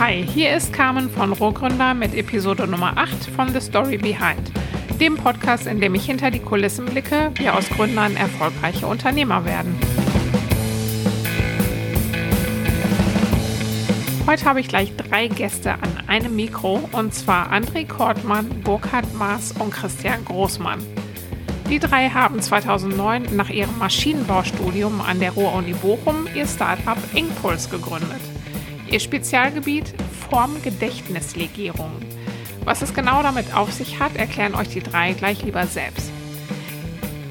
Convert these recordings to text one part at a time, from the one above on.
Hi, hier ist Carmen von Rohgründer mit Episode Nummer 8 von The Story Behind, dem Podcast, in dem ich hinter die Kulissen blicke, wie aus Gründern erfolgreiche Unternehmer werden. Heute habe ich gleich drei Gäste an einem Mikro und zwar André Kortmann, Burkhard Maas und Christian Großmann. Die drei haben 2009 nach ihrem Maschinenbaustudium an der Ruhr-Uni Bochum ihr Startup Inkpuls gegründet. Ihr Spezialgebiet Formgedächtnislegierung. Was es genau damit auf sich hat, erklären euch die drei gleich lieber selbst.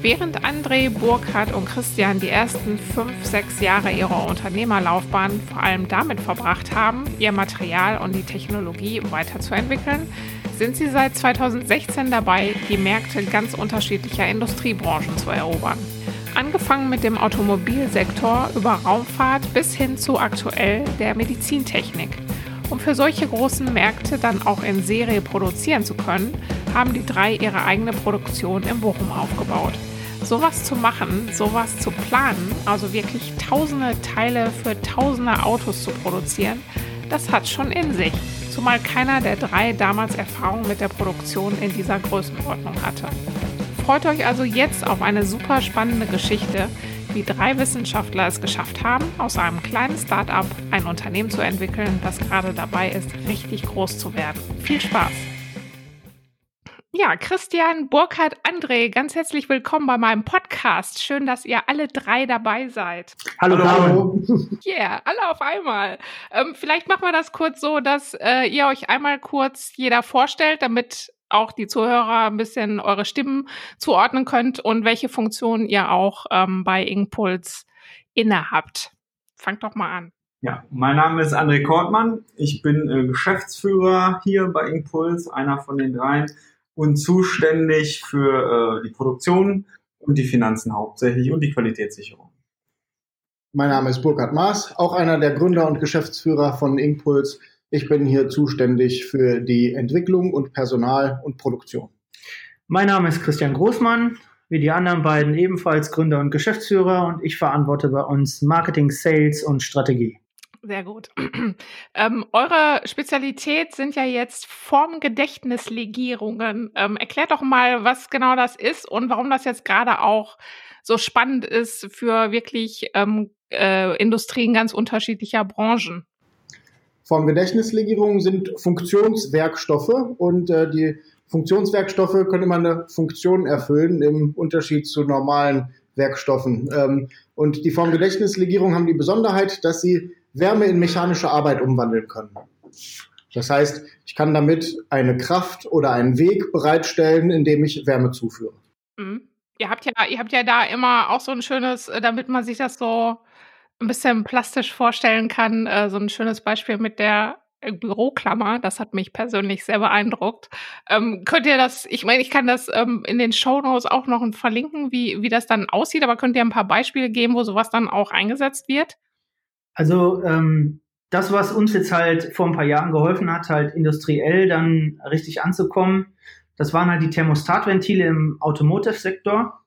Während André, Burkhard und Christian die ersten fünf, sechs Jahre ihrer Unternehmerlaufbahn vor allem damit verbracht haben, ihr Material und die Technologie weiterzuentwickeln, sind sie seit 2016 dabei, die Märkte ganz unterschiedlicher Industriebranchen zu erobern. Angefangen mit dem Automobilsektor über Raumfahrt bis hin zu aktuell der Medizintechnik. Um für solche großen Märkte dann auch in Serie produzieren zu können, haben die drei ihre eigene Produktion in Bochum aufgebaut. Sowas zu machen, sowas zu planen, also wirklich tausende Teile für tausende Autos zu produzieren, das hat schon in sich. Zumal keiner der drei damals Erfahrung mit der Produktion in dieser Größenordnung hatte. Freut euch also jetzt auf eine super spannende Geschichte, wie drei Wissenschaftler es geschafft haben, aus einem kleinen Start-up ein Unternehmen zu entwickeln, das gerade dabei ist, richtig groß zu werden. Viel Spaß! Ja, Christian, Burkhard, André, ganz herzlich willkommen bei meinem Podcast. Schön, dass ihr alle drei dabei seid. Hallo, hallo. Yeah, alle auf einmal. Ähm, vielleicht machen wir das kurz so, dass äh, ihr euch einmal kurz jeder vorstellt, damit auch die Zuhörer ein bisschen eure Stimmen zuordnen könnt und welche Funktionen ihr auch ähm, bei Ingpuls innehabt. Fangt doch mal an. Ja, mein Name ist André Kortmann. Ich bin äh, Geschäftsführer hier bei Ingpuls, einer von den dreien und zuständig für äh, die Produktion und die Finanzen hauptsächlich und die Qualitätssicherung. Mein Name ist Burkhard Maas, auch einer der Gründer und Geschäftsführer von Ingpuls. Ich bin hier zuständig für die Entwicklung und Personal und Produktion. Mein Name ist Christian Großmann, wie die anderen beiden ebenfalls Gründer und Geschäftsführer und ich verantworte bei uns Marketing, Sales und Strategie. Sehr gut. ähm, eure Spezialität sind ja jetzt Formgedächtnislegierungen. Ähm, erklärt doch mal, was genau das ist und warum das jetzt gerade auch so spannend ist für wirklich ähm, äh, Industrien ganz unterschiedlicher Branchen. Formgedächtnislegierungen sind Funktionswerkstoffe und äh, die Funktionswerkstoffe können immer eine Funktion erfüllen im Unterschied zu normalen Werkstoffen. Ähm, und die Formgedächtnislegierungen haben die Besonderheit, dass sie Wärme in mechanische Arbeit umwandeln können. Das heißt, ich kann damit eine Kraft oder einen Weg bereitstellen, indem ich Wärme zuführe. Mhm. Ihr habt ja, ihr habt ja da immer auch so ein schönes, äh, damit man sich das so ein bisschen plastisch vorstellen kann, äh, so ein schönes Beispiel mit der äh, Büroklammer. Das hat mich persönlich sehr beeindruckt. Ähm, könnt ihr das, ich meine, ich kann das ähm, in den Show Notes auch noch verlinken, wie, wie das dann aussieht, aber könnt ihr ein paar Beispiele geben, wo sowas dann auch eingesetzt wird? Also ähm, das, was uns jetzt halt vor ein paar Jahren geholfen hat, halt industriell dann richtig anzukommen, das waren halt die Thermostatventile im Automotive-Sektor.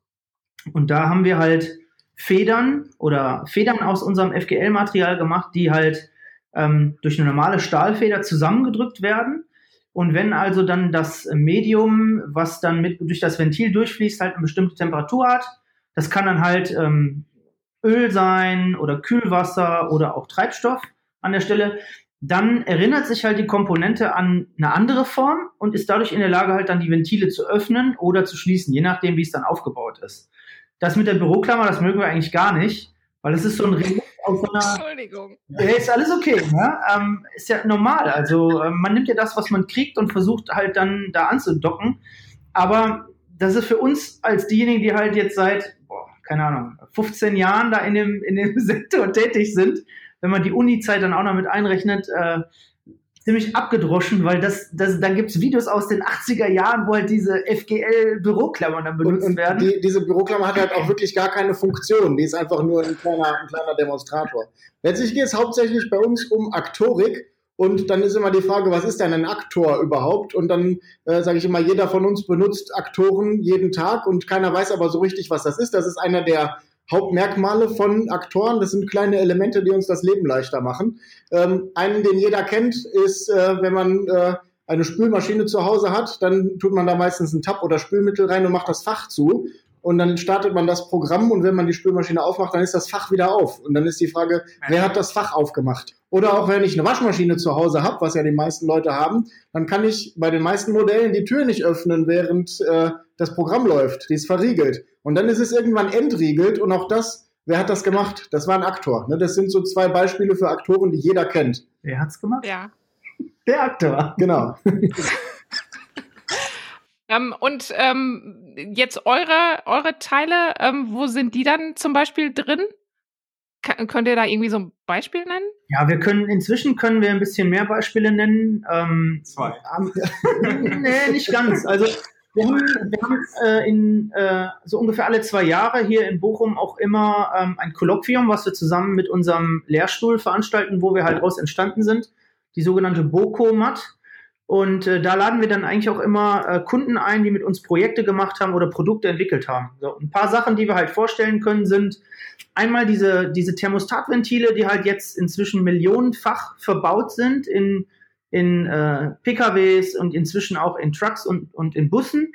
Und da haben wir halt Federn oder Federn aus unserem FGL-Material gemacht, die halt ähm, durch eine normale Stahlfeder zusammengedrückt werden. Und wenn also dann das Medium, was dann mit, durch das Ventil durchfließt, halt eine bestimmte Temperatur hat, das kann dann halt ähm, Öl sein oder Kühlwasser oder auch Treibstoff an der Stelle, dann erinnert sich halt die Komponente an eine andere Form und ist dadurch in der Lage, halt dann die Ventile zu öffnen oder zu schließen, je nachdem, wie es dann aufgebaut ist. Das mit der Büroklammer, das mögen wir eigentlich gar nicht, weil es ist so ein Relikt aus so einer. Entschuldigung. Ja, ist alles okay, ne? Ähm, ist ja normal. Also ähm, man nimmt ja das, was man kriegt und versucht halt dann da anzudocken. Aber das ist für uns als diejenigen, die halt jetzt seit, boah, keine Ahnung, 15 Jahren da in dem, in dem Sektor tätig sind, wenn man die Uni-Zeit dann auch noch mit einrechnet, äh, ziemlich abgedroschen, weil das, das, da gibt's Videos aus den 80er Jahren, wo halt diese FGL-Büroklammern dann benutzt und, und werden. Die, diese Büroklammer hat halt auch wirklich gar keine Funktion. Die ist einfach nur ein kleiner, ein kleiner Demonstrator. Letztlich geht es hauptsächlich bei uns um Aktorik. Und dann ist immer die Frage, was ist denn ein Aktor überhaupt? Und dann äh, sage ich immer, jeder von uns benutzt Aktoren jeden Tag und keiner weiß aber so richtig, was das ist. Das ist einer der Hauptmerkmale von Aktoren. Das sind kleine Elemente, die uns das Leben leichter machen. Ähm, einen, den jeder kennt, ist, äh, wenn man äh, eine Spülmaschine zu Hause hat, dann tut man da meistens einen Tab oder Spülmittel rein und macht das Fach zu. Und dann startet man das Programm und wenn man die Spülmaschine aufmacht, dann ist das Fach wieder auf. Und dann ist die Frage, wer hat das Fach aufgemacht? Oder auch wenn ich eine Waschmaschine zu Hause habe, was ja die meisten Leute haben, dann kann ich bei den meisten Modellen die Tür nicht öffnen, während äh, das Programm läuft. Die ist verriegelt. Und dann ist es irgendwann entriegelt und auch das, wer hat das gemacht? Das war ein Aktor. Ne? Das sind so zwei Beispiele für Aktoren, die jeder kennt. Wer hat's gemacht? Ja. Der Aktor. Genau. ähm, und ähm, jetzt eure, eure Teile, ähm, wo sind die dann zum Beispiel drin? Kann, könnt ihr da irgendwie so ein Beispiel nennen? Ja, wir können inzwischen können wir ein bisschen mehr Beispiele nennen. Ähm, Zwei. nee, nicht ganz. Also wir haben, wir haben äh, in äh, so ungefähr alle zwei Jahre hier in Bochum auch immer ähm, ein Kolloquium, was wir zusammen mit unserem Lehrstuhl veranstalten, wo wir halt raus entstanden sind, die sogenannte BOCO-MAT. Und äh, da laden wir dann eigentlich auch immer äh, Kunden ein, die mit uns Projekte gemacht haben oder Produkte entwickelt haben. So, ein paar Sachen, die wir halt vorstellen können, sind einmal diese, diese Thermostatventile, die halt jetzt inzwischen millionenfach verbaut sind in in äh, PKWs und inzwischen auch in Trucks und, und in Bussen.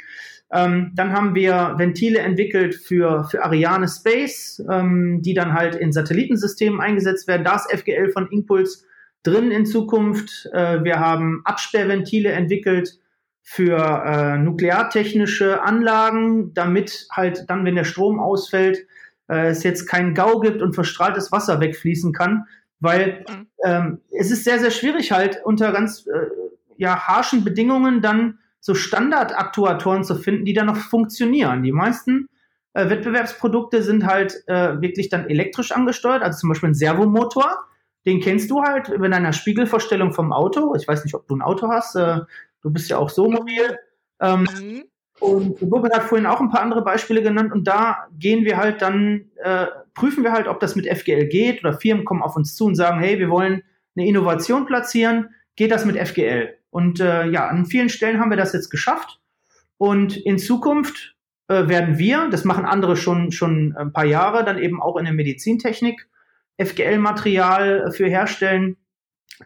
Ähm, dann haben wir Ventile entwickelt für, für Ariane Space, ähm, die dann halt in Satellitensystemen eingesetzt werden. Da ist FGL von Impulse drin in Zukunft. Äh, wir haben Absperrventile entwickelt für äh, nukleartechnische Anlagen, damit halt dann, wenn der Strom ausfällt, äh, es jetzt keinen GAU gibt und verstrahltes Wasser wegfließen kann, weil mhm. ähm, es ist sehr, sehr schwierig halt unter ganz äh, ja, harschen Bedingungen dann so Standardaktuatoren zu finden, die dann noch funktionieren. Die meisten äh, Wettbewerbsprodukte sind halt äh, wirklich dann elektrisch angesteuert, also zum Beispiel ein Servomotor. Den kennst du halt in einer Spiegelvorstellung vom Auto. Ich weiß nicht, ob du ein Auto hast. Äh, du bist ja auch so mobil. Ähm, mhm. Und Burkhard hat vorhin auch ein paar andere Beispiele genannt und da gehen wir halt dann, äh, prüfen wir halt, ob das mit FGL geht oder Firmen kommen auf uns zu und sagen, hey, wir wollen eine Innovation platzieren, geht das mit FGL? Und äh, ja, an vielen Stellen haben wir das jetzt geschafft und in Zukunft äh, werden wir, das machen andere schon, schon ein paar Jahre, dann eben auch in der Medizintechnik FGL-Material für herstellen.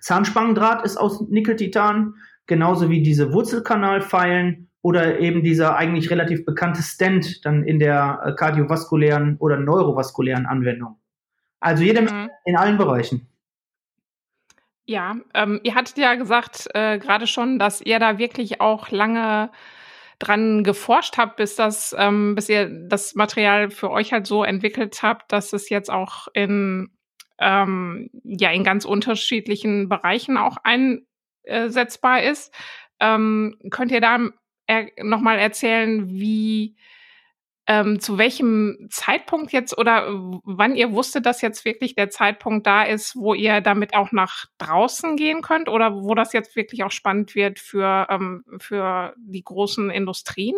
Zahnspangendraht ist aus Nickel-Titan, genauso wie diese Wurzelkanalpfeilen oder eben dieser eigentlich relativ bekannte Stent dann in der äh, kardiovaskulären oder neurovaskulären Anwendung. Also jede mhm. in allen Bereichen. Ja, ähm, ihr hattet ja gesagt äh, gerade schon, dass ihr da wirklich auch lange dran geforscht habt, bis das, ähm, bis ihr das Material für euch halt so entwickelt habt, dass es jetzt auch in ähm, ja in ganz unterschiedlichen Bereichen auch einsetzbar ist. Ähm, könnt ihr da er nochmal erzählen, wie ähm, zu welchem Zeitpunkt jetzt oder wann ihr wusstet, dass jetzt wirklich der Zeitpunkt da ist, wo ihr damit auch nach draußen gehen könnt oder wo das jetzt wirklich auch spannend wird für, ähm, für die großen Industrien?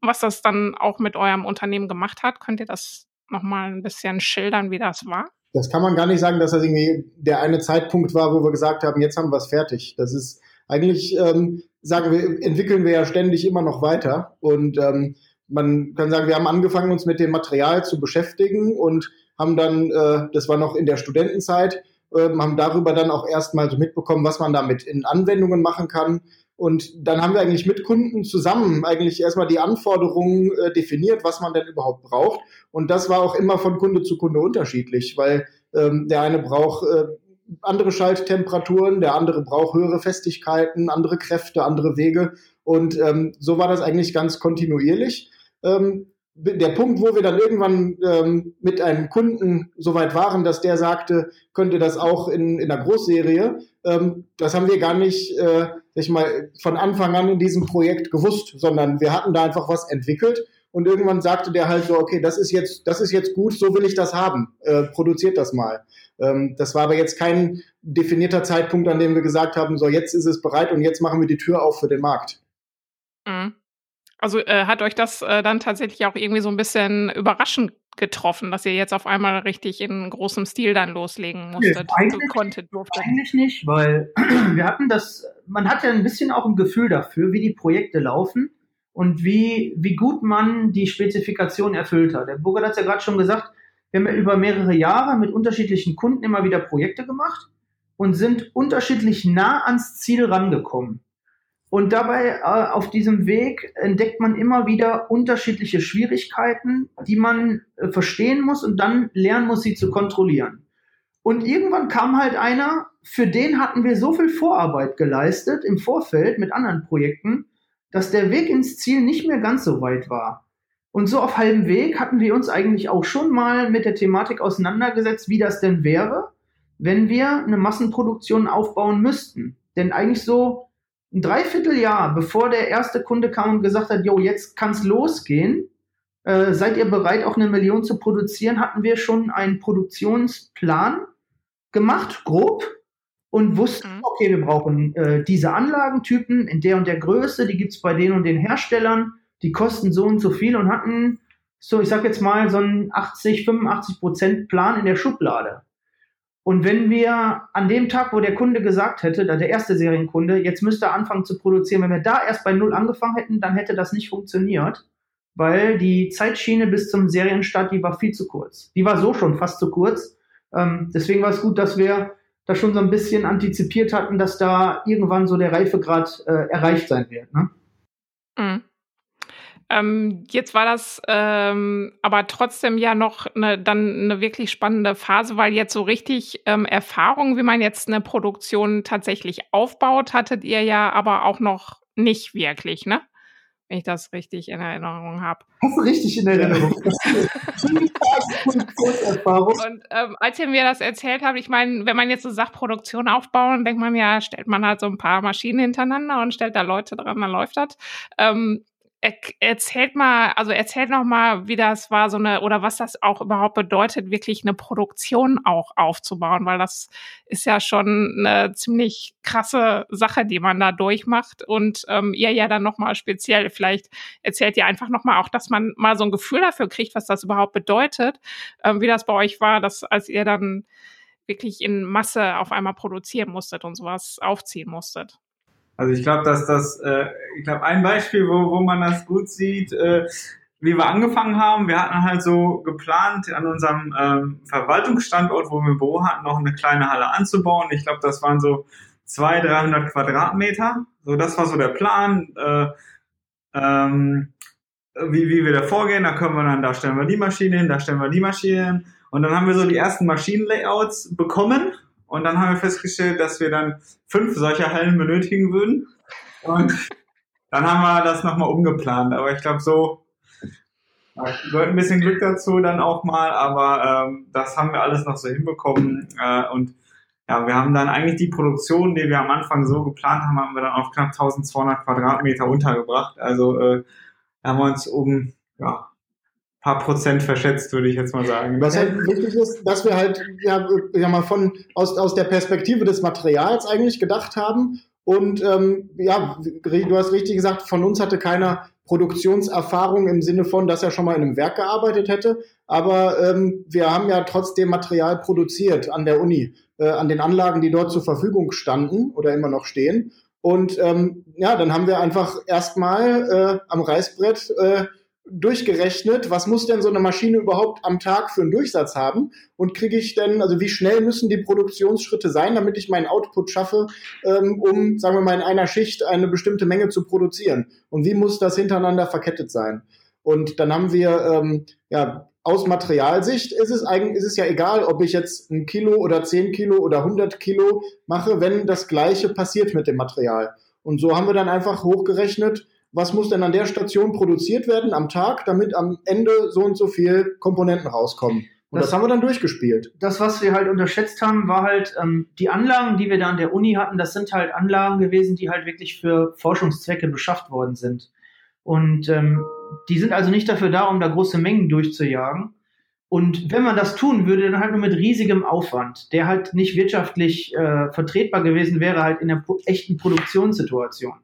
Was das dann auch mit eurem Unternehmen gemacht hat, könnt ihr das nochmal ein bisschen schildern, wie das war? Das kann man gar nicht sagen, dass das irgendwie der eine Zeitpunkt war, wo wir gesagt haben, jetzt haben wir es fertig. Das ist eigentlich ähm, sagen wir, entwickeln wir ja ständig immer noch weiter. Und ähm, man kann sagen, wir haben angefangen, uns mit dem Material zu beschäftigen und haben dann, äh, das war noch in der Studentenzeit, äh, haben darüber dann auch erstmal so mitbekommen, was man damit in Anwendungen machen kann. Und dann haben wir eigentlich mit Kunden zusammen eigentlich erstmal die Anforderungen äh, definiert, was man denn überhaupt braucht. Und das war auch immer von Kunde zu Kunde unterschiedlich, weil ähm, der eine braucht äh, andere Schalttemperaturen, der andere braucht höhere Festigkeiten, andere Kräfte, andere Wege. Und ähm, so war das eigentlich ganz kontinuierlich. Ähm, der Punkt, wo wir dann irgendwann ähm, mit einem Kunden so weit waren, dass der sagte, könnte das auch in, in der Großserie, ähm, das haben wir gar nicht, äh, ich mal, von Anfang an in diesem Projekt gewusst, sondern wir hatten da einfach was entwickelt und irgendwann sagte der halt so, okay, das ist jetzt, das ist jetzt gut, so will ich das haben, äh, produziert das mal. Ähm, das war aber jetzt kein definierter Zeitpunkt, an dem wir gesagt haben, so jetzt ist es bereit und jetzt machen wir die Tür auf für den Markt. Mhm. Also äh, hat euch das äh, dann tatsächlich auch irgendwie so ein bisschen überraschend getroffen, dass ihr jetzt auf einmal richtig in großem Stil dann loslegen musstet, nee, eigentlich, konntet, durftet? Eigentlich nicht, weil wir hatten das, man hat ja ein bisschen auch ein Gefühl dafür, wie die Projekte laufen und wie, wie gut man die Spezifikation erfüllt hat. Der Burger hat es ja gerade schon gesagt, Wir haben ja über mehrere Jahre mit unterschiedlichen Kunden immer wieder Projekte gemacht und sind unterschiedlich nah ans Ziel rangekommen. Und dabei äh, auf diesem Weg entdeckt man immer wieder unterschiedliche Schwierigkeiten, die man äh, verstehen muss und dann lernen muss, sie zu kontrollieren. Und irgendwann kam halt einer, für den hatten wir so viel Vorarbeit geleistet im Vorfeld mit anderen Projekten, dass der Weg ins Ziel nicht mehr ganz so weit war. Und so auf halbem Weg hatten wir uns eigentlich auch schon mal mit der Thematik auseinandergesetzt, wie das denn wäre, wenn wir eine Massenproduktion aufbauen müssten. Denn eigentlich so ein Dreivierteljahr, bevor der erste Kunde kam und gesagt hat, jo, jetzt kann's losgehen, äh, seid ihr bereit, auch eine Million zu produzieren, hatten wir schon einen Produktionsplan gemacht, grob, und wussten, mhm. okay, wir brauchen äh, diese Anlagentypen in der und der Größe, die gibt's bei den und den Herstellern, die kosten so und so viel und hatten so, ich sag jetzt mal, so einen 80, 85 Prozent Plan in der Schublade. Und wenn wir an dem Tag, wo der Kunde gesagt hätte, der erste Serienkunde, jetzt müsste er anfangen zu produzieren, wenn wir da erst bei Null angefangen hätten, dann hätte das nicht funktioniert, weil die Zeitschiene bis zum Serienstart, die war viel zu kurz. Die war so schon fast zu kurz. Ähm, deswegen war es gut, dass wir da schon so ein bisschen antizipiert hatten, dass da irgendwann so der Reifegrad äh, erreicht sein wird. Ne? Mhm. Ähm, jetzt war das ähm, aber trotzdem ja noch eine, dann eine wirklich spannende Phase, weil jetzt so richtig ähm, Erfahrung, wie man jetzt eine Produktion tatsächlich aufbaut, hattet ihr ja aber auch noch nicht wirklich, ne? Wenn ich das richtig in Erinnerung habe. Hast du richtig in Erinnerung? Und ähm, als ihr mir das erzählt habt, ich meine, wenn man jetzt so Sachproduktion aufbauen, denkt man ja, stellt man halt so ein paar Maschinen hintereinander und stellt da Leute dran, dann läuft das. Ähm, er, erzählt mal, also erzählt noch mal, wie das war, so eine oder was das auch überhaupt bedeutet, wirklich eine Produktion auch aufzubauen, weil das ist ja schon eine ziemlich krasse Sache, die man da durchmacht und ähm, ihr ja dann noch mal speziell. Vielleicht erzählt ihr einfach noch mal auch, dass man mal so ein Gefühl dafür kriegt, was das überhaupt bedeutet, ähm, wie das bei euch war, dass als ihr dann wirklich in Masse auf einmal produzieren musstet und sowas aufziehen musstet. Also ich glaube, dass das, äh, ich glaube, ein Beispiel, wo, wo man das gut sieht, äh, wie wir angefangen haben, wir hatten halt so geplant, an unserem ähm, Verwaltungsstandort, wo wir ein Büro hatten, noch eine kleine Halle anzubauen. Ich glaube, das waren so 200, 300 Quadratmeter. So, das war so der Plan. Äh, ähm, wie, wie wir da vorgehen, da können wir dann, da stellen wir die Maschine hin, da stellen wir die Maschine hin. Und dann haben wir so die ersten Maschinenlayouts bekommen und dann haben wir festgestellt, dass wir dann fünf solcher Hallen benötigen würden. Und dann haben wir das nochmal umgeplant. Aber ich glaube, so gehört ein bisschen Glück dazu dann auch mal. Aber ähm, das haben wir alles noch so hinbekommen. Äh, und ja, wir haben dann eigentlich die Produktion, die wir am Anfang so geplant haben, haben wir dann auf knapp 1200 Quadratmeter untergebracht. Also äh, haben wir uns um ja, paar Prozent verschätzt, würde ich jetzt mal sagen. Was halt wichtig ist, dass wir halt ja, ja mal von aus, aus der Perspektive des Materials eigentlich gedacht haben. Und ähm, ja, du hast richtig gesagt, von uns hatte keiner Produktionserfahrung im Sinne von, dass er schon mal in einem Werk gearbeitet hätte. Aber ähm, wir haben ja trotzdem Material produziert an der Uni, äh, an den Anlagen, die dort zur Verfügung standen oder immer noch stehen. Und ähm, ja, dann haben wir einfach erstmal äh, am Reißbrett äh, durchgerechnet, was muss denn so eine Maschine überhaupt am Tag für einen Durchsatz haben und kriege ich denn, also wie schnell müssen die Produktionsschritte sein, damit ich meinen Output schaffe, ähm, um, sagen wir mal, in einer Schicht eine bestimmte Menge zu produzieren und wie muss das hintereinander verkettet sein? Und dann haben wir, ähm, ja, aus Materialsicht ist es eigentlich, ist es ja egal, ob ich jetzt ein Kilo oder zehn Kilo oder 100 Kilo mache, wenn das Gleiche passiert mit dem Material. Und so haben wir dann einfach hochgerechnet, was muss denn an der Station produziert werden am Tag, damit am Ende so und so viel Komponenten rauskommen. Und das, das haben wir dann durchgespielt. Das, was wir halt unterschätzt haben, war halt ähm, die Anlagen, die wir da an der Uni hatten, das sind halt Anlagen gewesen, die halt wirklich für Forschungszwecke beschafft worden sind. Und ähm, die sind also nicht dafür da, um da große Mengen durchzujagen. Und wenn man das tun würde, dann halt nur mit riesigem Aufwand, der halt nicht wirtschaftlich äh, vertretbar gewesen wäre, halt in der echten Produktionssituation.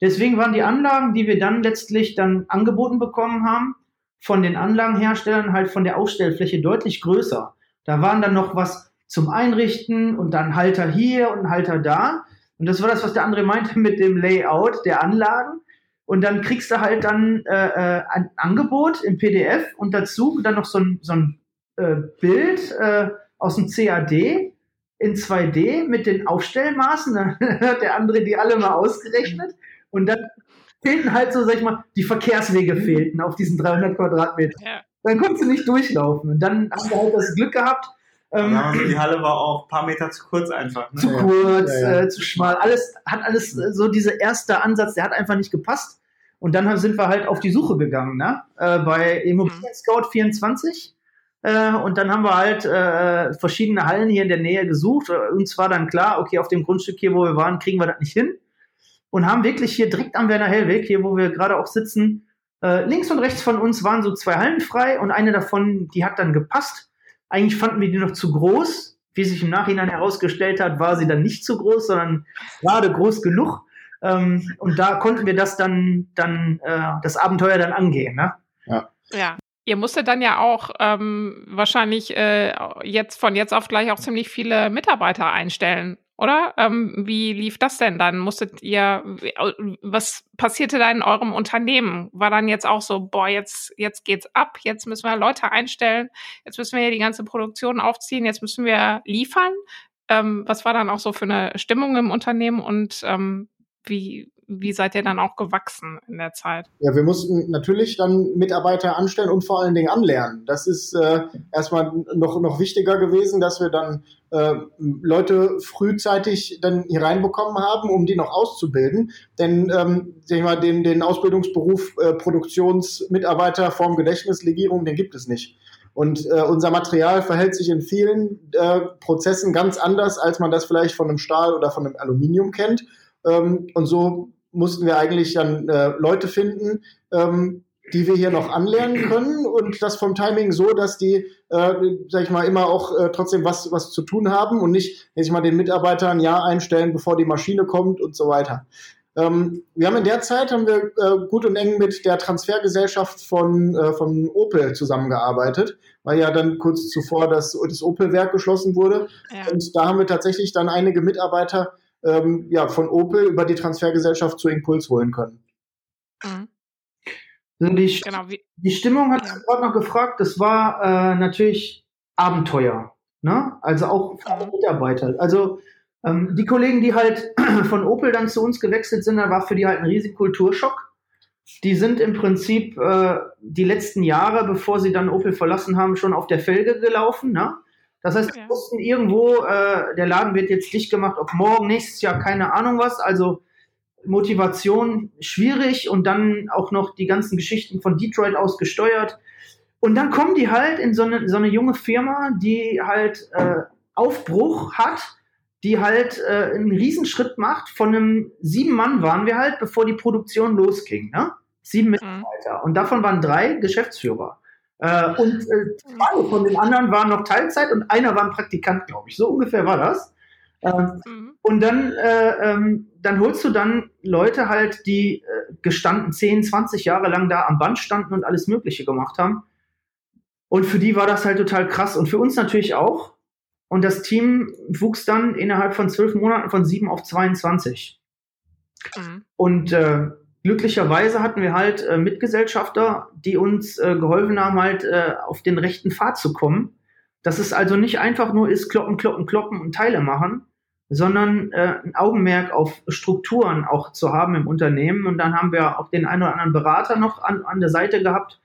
Deswegen waren die Anlagen, die wir dann letztlich dann angeboten bekommen haben, von den Anlagenherstellern halt von der Aufstellfläche deutlich größer. Da waren dann noch was zum Einrichten und dann Halter hier und Halter da. Und das war das, was der andere meinte mit dem Layout der Anlagen. Und dann kriegst du halt dann äh, äh ein Angebot im PDF und dazu dann noch so ein, so ein äh, Bild äh, aus dem CAD in 2D mit den Aufstellmaßen. Dann hat der andere die alle mal ausgerechnet. Und dann fehlten halt so, sag ich mal, die Verkehrswege fehlten auf diesen 300 Quadratmetern. Ja. Dann konntest du nicht durchlaufen. Und dann haben wir halt das Glück gehabt. Ähm, ja, also die Halle war auch ein paar Meter zu kurz einfach. Ne? Zu kurz, ja, ja. Äh, zu schmal. Alles hat alles äh, so dieser erste Ansatz, der hat einfach nicht gepasst. Und dann sind wir halt auf die Suche gegangen, ne? Äh, bei Immobilien Scout 24. Äh, und dann haben wir halt äh, verschiedene Hallen hier in der Nähe gesucht. Uns war dann klar, okay, auf dem Grundstück hier, wo wir waren, kriegen wir das nicht hin. Und haben wirklich hier direkt am Werner Hellweg, hier wo wir gerade auch sitzen, äh, links und rechts von uns waren so zwei Hallen frei und eine davon, die hat dann gepasst. Eigentlich fanden wir die noch zu groß. Wie sich im Nachhinein herausgestellt hat, war sie dann nicht zu groß, sondern gerade groß genug. Ähm, und da konnten wir das dann, dann äh, das Abenteuer dann angehen. Ne? Ja. ja. Ihr musstet dann ja auch ähm, wahrscheinlich äh, jetzt von jetzt auf gleich auch ziemlich viele Mitarbeiter einstellen, oder? Ähm, wie lief das denn dann? Musstet ihr, was passierte da in eurem Unternehmen? War dann jetzt auch so, boah, jetzt, jetzt geht's ab, jetzt müssen wir Leute einstellen, jetzt müssen wir hier die ganze Produktion aufziehen, jetzt müssen wir liefern? Ähm, was war dann auch so für eine Stimmung im Unternehmen und ähm, wie, wie seid ihr dann auch gewachsen in der Zeit? Ja, wir mussten natürlich dann Mitarbeiter anstellen und vor allen Dingen anlernen. Das ist äh, erstmal noch, noch wichtiger gewesen, dass wir dann äh, Leute frühzeitig dann hier reinbekommen haben, um die noch auszubilden. Denn ähm, sag ich mal, den, den Ausbildungsberuf äh, Produktionsmitarbeiter Form Gedächtnislegierung, den gibt es nicht. Und äh, unser Material verhält sich in vielen äh, Prozessen ganz anders, als man das vielleicht von einem Stahl oder von einem Aluminium kennt. Ähm, und so mussten wir eigentlich dann äh, Leute finden, ähm, die wir hier noch anlernen können und das vom Timing so, dass die, äh, sag ich mal, immer auch äh, trotzdem was, was zu tun haben und nicht, sag ich mal, den Mitarbeiter ein Jahr einstellen, bevor die Maschine kommt und so weiter. Ähm, wir haben in der Zeit haben wir äh, gut und eng mit der Transfergesellschaft von, äh, von Opel zusammengearbeitet, weil ja dann kurz zuvor das, das Opel-Werk geschlossen wurde. Ja. Und da haben wir tatsächlich dann einige Mitarbeiter ähm, ja, von Opel über die Transfergesellschaft zu Impuls holen können. Mhm. Die, genau, die, Stimmung hat ja. gerade noch gefragt, das war äh, natürlich Abenteuer. Ne? Also auch für alle Mitarbeiter. Also ähm, die Kollegen, die halt von Opel dann zu uns gewechselt sind, da war für die halt ein riesiger Kulturschock. Die sind im Prinzip äh, die letzten Jahre, bevor sie dann Opel verlassen haben, schon auf der Felge gelaufen. Ne? Das heißt, wir wussten irgendwo, äh, der Laden wird jetzt dicht gemacht, ob morgen, nächstes Jahr, keine Ahnung was. Also Motivation schwierig und dann auch noch die ganzen Geschichten von Detroit aus gesteuert. Und dann kommen die halt in so eine, so eine junge Firma, die halt äh, Aufbruch hat, die halt äh, einen Riesenschritt macht. Von einem sieben Mann waren wir halt, bevor die Produktion losging. Ne? Sieben mhm. Mitarbeiter. Und davon waren drei Geschäftsführer. Äh, und äh, zwei von den anderen waren noch Teilzeit und einer war ein Praktikant, glaube ich. So ungefähr war das. Ähm, mhm. Und dann, äh, ähm, dann holst du dann Leute halt, die äh, gestanden 10, 20 Jahre lang da am Band standen und alles Mögliche gemacht haben. Und für die war das halt total krass und für uns natürlich auch. Und das Team wuchs dann innerhalb von zwölf Monaten von sieben auf 22. Mhm. Und äh, glücklicherweise hatten wir halt äh, Mitgesellschafter, die uns äh, geholfen haben, halt äh, auf den rechten Pfad zu kommen. Dass es also nicht einfach nur ist, kloppen, kloppen, kloppen und Teile machen, sondern äh, ein Augenmerk auf Strukturen auch zu haben im Unternehmen. Und dann haben wir auch den einen oder anderen Berater noch an, an der Seite gehabt,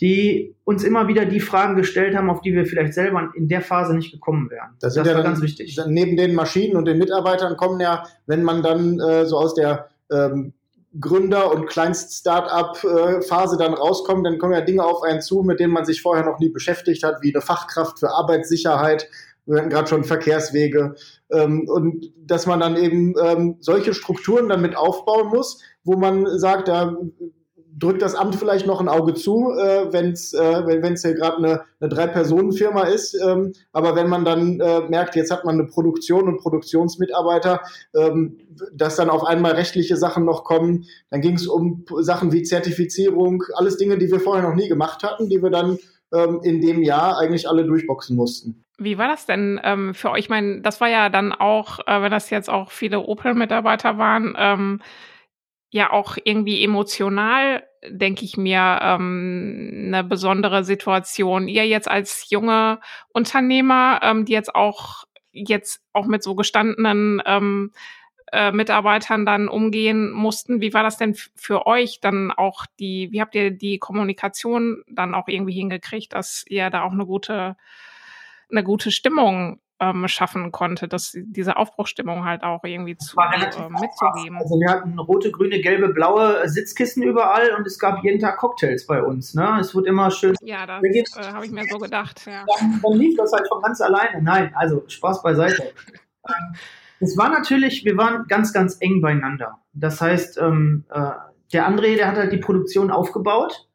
die uns immer wieder die Fragen gestellt haben, auf die wir vielleicht selber in der Phase nicht gekommen wären. Das, das war ja ganz wichtig. Neben den Maschinen und den Mitarbeitern kommen ja, wenn man dann äh, so aus der ähm, Gründer- und Kleinst-Startup-Phase dann rauskommen, dann kommen ja Dinge auf einen zu, mit denen man sich vorher noch nie beschäftigt hat, wie eine Fachkraft für Arbeitssicherheit, wir hatten gerade schon Verkehrswege, ähm, und dass man dann eben ähm, solche Strukturen dann mit aufbauen muss, wo man sagt, da drückt das Amt vielleicht noch ein Auge zu, äh, wenn's, äh, wenn es hier gerade eine, eine Drei-Personen-Firma ist. Ähm, aber wenn man dann äh, merkt, jetzt hat man eine Produktion und Produktionsmitarbeiter, ähm, dass dann auf einmal rechtliche Sachen noch kommen, dann ging es um Sachen wie Zertifizierung, alles Dinge, die wir vorher noch nie gemacht hatten, die wir dann ähm, in dem Jahr eigentlich alle durchboxen mussten. Wie war das denn ähm, für euch? Ich meine, das war ja dann auch, äh, wenn das jetzt auch viele Opel-Mitarbeiter waren, ähm, ja auch irgendwie emotional denke ich mir, ähm, eine besondere Situation. Ihr jetzt als junge Unternehmer, ähm, die jetzt auch jetzt auch mit so gestandenen ähm, äh, Mitarbeitern dann umgehen mussten. Wie war das denn für euch dann auch die, wie habt ihr die Kommunikation dann auch irgendwie hingekriegt, dass ihr da auch eine gute, eine gute Stimmung ähm, schaffen konnte, dass diese Aufbruchstimmung halt auch irgendwie zu, äh, mitzugeben. Also wir hatten rote, grüne, gelbe, blaue Sitzkissen überall und es gab jeden Tag Cocktails bei uns. Ne? Es wurde immer schön. Ja, das äh, habe ich mir so gedacht. Ja. Dann, dann lief das halt von ganz alleine. Nein, also Spaß beiseite. es war natürlich, wir waren ganz, ganz eng beieinander. Das heißt, ähm, äh, der André, der hat halt die Produktion aufgebaut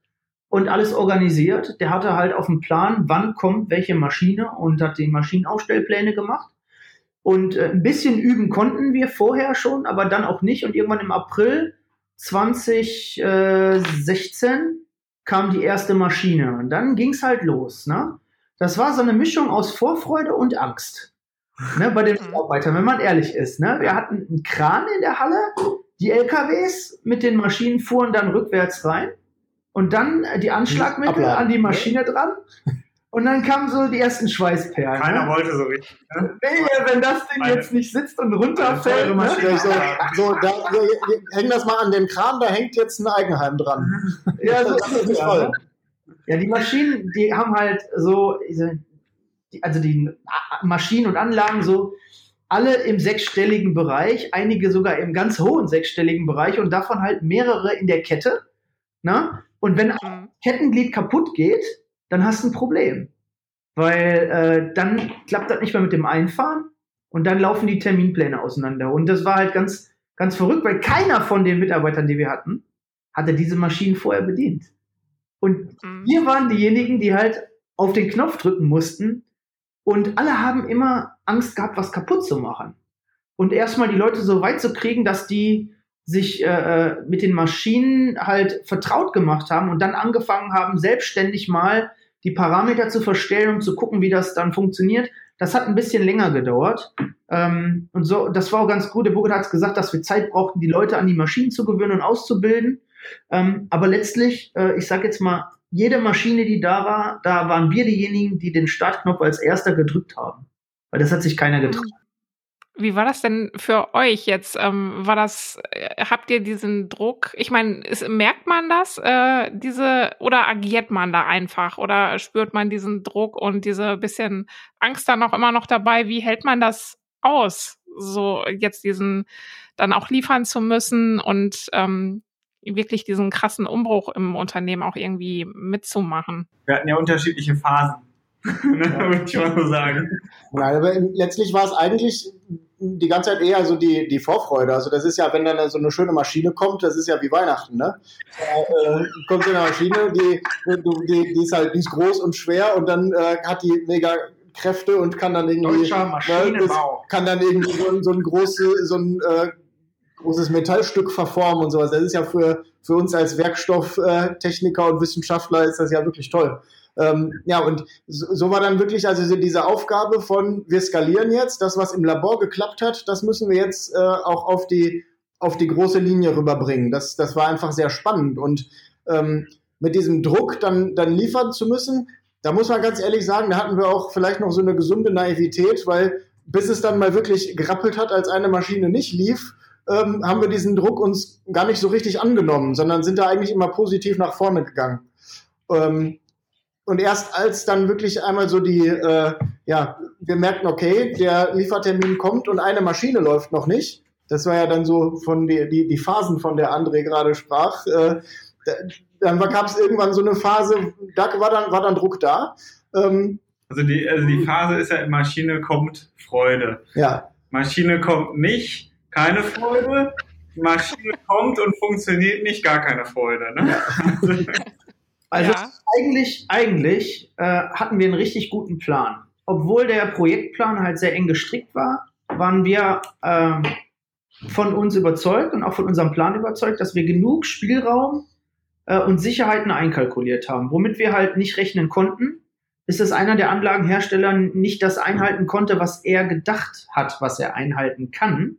und alles organisiert. Der hatte halt auf dem Plan, wann kommt welche Maschine und hat die Maschinenaufstellpläne gemacht. Und äh, ein bisschen üben konnten wir vorher schon, aber dann auch nicht. Und irgendwann im April 2016 kam die erste Maschine. Und dann ging's halt los. Ne? Das war so eine Mischung aus Vorfreude und Angst. Ne, bei den mhm. Mitarbeitern, wenn man ehrlich ist. Ne? Wir hatten einen Kran in der Halle, die LKWs mit den Maschinen fuhren dann rückwärts rein und dann äh, die Anschlagmittel Abladen. an die Maschine dran. Und dann kamen so die ersten Schweißperlen. Keiner ne? wollte so richtig. Ne? Nee, wenn das Ding Meine, jetzt nicht sitzt und runterfällt. Ne? So, so, da, so, häng das mal an den Kran, da hängt jetzt ein Eigenheim dran. Ja, so ist es ja, ne? ja, die Maschinen, die haben halt so, also die Maschinen und Anlagen so, alle im sechsstelligen Bereich, einige sogar im ganz hohen sechsstelligen Bereich und davon halt mehrere in der Kette. Na? Und wenn ein mhm. Kettenglied kaputt geht, dann hast du ein Problem. Weil äh, dann klappt das nicht mehr mit dem Einfahren und dann laufen die Terminpläne auseinander. Und das war halt ganz, ganz verrückt, weil keiner von den Mitarbeitern, die wir hatten, hatte diese Maschinen vorher bedient. Und mhm. wir waren diejenigen, die halt auf den Knopf drücken mussten. Und alle haben immer Angst gehabt, was kaputt zu machen. Und erstmal die Leute so weit zu kriegen, dass die sich äh, äh, mit den Maschinen halt vertraut gemacht haben und dann angefangen haben, selbstständig mal die Parameter zu verstellen und zu gucken, wie das dann funktioniert. Das hat ein bisschen länger gedauert. Ähm, und so, das war auch ganz gut. Der Burger hat gesagt, dass wir Zeit brauchten, die Leute an die Maschinen zu gewöhnen und auszubilden. Ähm, aber letztlich, äh, ich sage jetzt mal, jede Maschine, die da war, da waren wir diejenigen, die den Startknopf als erster gedrückt haben. Weil das hat sich keiner getraut. Wie war das denn für euch jetzt? Ähm, war das, äh, habt ihr diesen Druck? Ich meine, merkt man das, äh, diese, oder agiert man da einfach? Oder spürt man diesen Druck und diese bisschen Angst dann auch immer noch dabei? Wie hält man das aus? So jetzt diesen dann auch liefern zu müssen und ähm, wirklich diesen krassen Umbruch im Unternehmen auch irgendwie mitzumachen? Wir hatten ja unterschiedliche Phasen. ne, würde ich mal so sagen. Nein, aber letztlich war es eigentlich die ganze Zeit eher so die, die Vorfreude. Also das ist ja, wenn dann so eine schöne Maschine kommt, das ist ja wie Weihnachten, ne? Da, äh, kommt so eine Maschine, die, die, die ist halt, die ist groß und schwer und dann äh, hat die mega Kräfte und kann dann irgendwie, ne. Ne, kann dann irgendwie so, so ein großes, so ein äh, großes Metallstück verformen und sowas. Das ist ja für, für uns als Werkstofftechniker und Wissenschaftler ist das ja wirklich toll. Ähm, ja, und so, so, war dann wirklich also diese Aufgabe von, wir skalieren jetzt, das, was im Labor geklappt hat, das müssen wir jetzt äh, auch auf die, auf die große Linie rüberbringen. Das, das war einfach sehr spannend. Und ähm, mit diesem Druck dann, dann liefern zu müssen, da muss man ganz ehrlich sagen, da hatten wir auch vielleicht noch so eine gesunde Naivität, weil bis es dann mal wirklich gerappelt hat, als eine Maschine nicht lief, ähm, haben wir diesen Druck uns gar nicht so richtig angenommen, sondern sind da eigentlich immer positiv nach vorne gegangen. Ähm, und erst als dann wirklich einmal so die, äh, ja, wir merkten, okay, der Liefertermin kommt und eine Maschine läuft noch nicht. Das war ja dann so von die, die, die Phasen, von der André gerade sprach. Äh, dann gab es irgendwann so eine Phase, da war dann, war dann Druck da. Ähm, also, die, also die Phase ist ja, Maschine kommt Freude. Ja. Maschine kommt nicht, keine Freude. Maschine kommt und funktioniert nicht, gar keine Freude. Ne? Ja. Also ja. eigentlich, eigentlich äh, hatten wir einen richtig guten Plan. Obwohl der Projektplan halt sehr eng gestrickt war, waren wir äh, von uns überzeugt und auch von unserem Plan überzeugt, dass wir genug Spielraum äh, und Sicherheiten einkalkuliert haben. Womit wir halt nicht rechnen konnten, ist, dass einer der Anlagenhersteller nicht das einhalten konnte, was er gedacht hat, was er einhalten kann.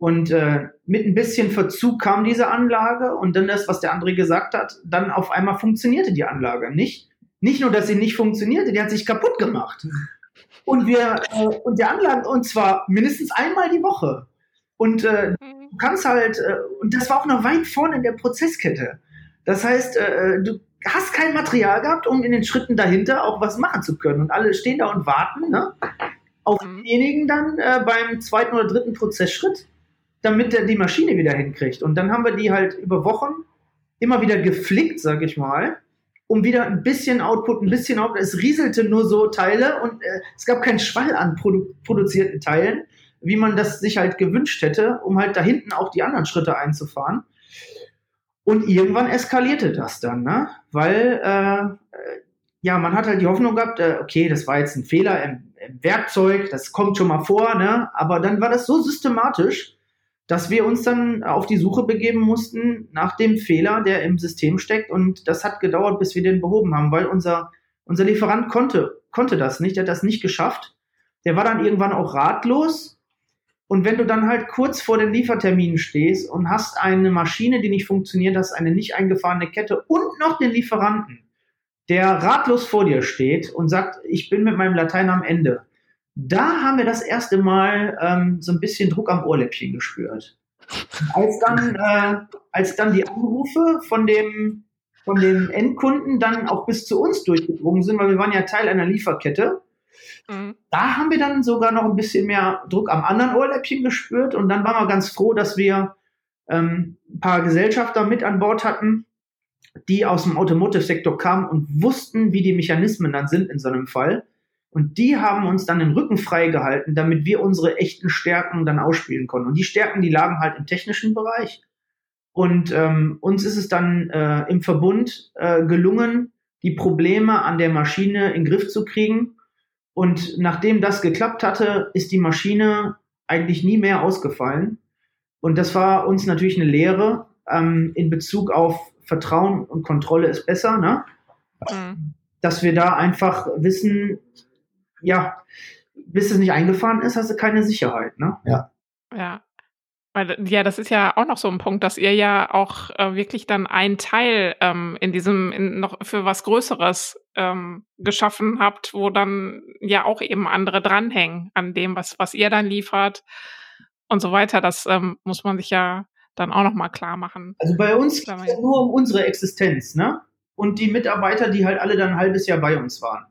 Und äh, mit ein bisschen Verzug kam diese Anlage und dann das, was der André gesagt hat, dann auf einmal funktionierte die Anlage nicht. Nicht nur, dass sie nicht funktionierte, die hat sich kaputt gemacht. Und wir äh, und der Anlage und zwar mindestens einmal die Woche. Und äh, du kannst halt äh, und das war auch noch weit vorne in der Prozesskette. Das heißt, äh, du hast kein Material gehabt, um in den Schritten dahinter auch was machen zu können. Und alle stehen da und warten ne, auf mhm. denjenigen dann äh, beim zweiten oder dritten Prozessschritt, damit er die Maschine wieder hinkriegt. Und dann haben wir die halt über Wochen immer wieder geflickt, sag ich mal, um wieder ein bisschen Output, ein bisschen Output. Es rieselte nur so Teile und äh, es gab keinen Schwall an produ produzierten Teilen, wie man das sich halt gewünscht hätte, um halt da hinten auch die anderen Schritte einzufahren. Und irgendwann eskalierte das dann, ne? weil äh, ja, man hat halt die Hoffnung gehabt, äh, okay, das war jetzt ein Fehler im, im, Werkzeug, das kommt schon mal vor, ne? aber dann war das so systematisch, dass wir uns dann auf die Suche begeben mussten nach dem Fehler, der im System steckt und das hat gedauert, bis wir den behoben haben, weil unser, unser Lieferant konnte, konnte das nicht, der hat das nicht geschafft. Der war dann irgendwann auch ratlos und wenn du dann halt kurz vor den Lieferterminen stehst und hast eine Maschine, die nicht funktioniert, hast eine nicht eingefahrene Kette und noch den Lieferanten, der ratlos vor dir steht und sagt, ich bin mit meinem Latein am Ende. Da haben wir das erste Mal ähm, so ein bisschen Druck am Ohrläppchen gespürt. Als dann, äh, als dann die Anrufe von dem, von dem Endkunden dann auch bis zu uns durchgedrungen sind, weil wir waren ja Teil einer Lieferkette, Mhm. Da haben wir dann sogar noch ein bisschen mehr Druck am anderen Ohrläppchen gespürt und dann waren wir ganz froh, dass wir ähm, ein paar Gesellschafter mit an Bord hatten, die aus dem Automotive-Sektor kamen und wussten, wie die Mechanismen dann sind in so einem Fall. Und die haben uns dann den Rücken freigehalten, damit wir unsere echten Stärken dann ausspielen konnten. Und die Stärken, die lagen halt im technischen Bereich. Und ähm, uns ist es dann äh, im Verbund äh, gelungen, die Probleme an der Maschine in den Griff zu kriegen und nachdem das geklappt hatte, ist die Maschine eigentlich nie mehr ausgefallen. Und das war uns natürlich eine Lehre ähm, in Bezug auf Vertrauen und Kontrolle ist besser, ne? Mhm. Dass wir da einfach wissen, ja, bis es nicht eingefahren ist, hast du keine Sicherheit, ne? Ja. Ja. Weil, ja, das ist ja auch noch so ein Punkt, dass ihr ja auch äh, wirklich dann einen Teil ähm, in diesem in, noch für was Größeres ähm, geschaffen habt, wo dann ja auch eben andere dranhängen an dem, was was ihr dann liefert und so weiter. Das ähm, muss man sich ja dann auch noch mal klar machen. Also bei uns geht es nur um unsere Existenz, ne? Und die Mitarbeiter, die halt alle dann ein halbes Jahr bei uns waren.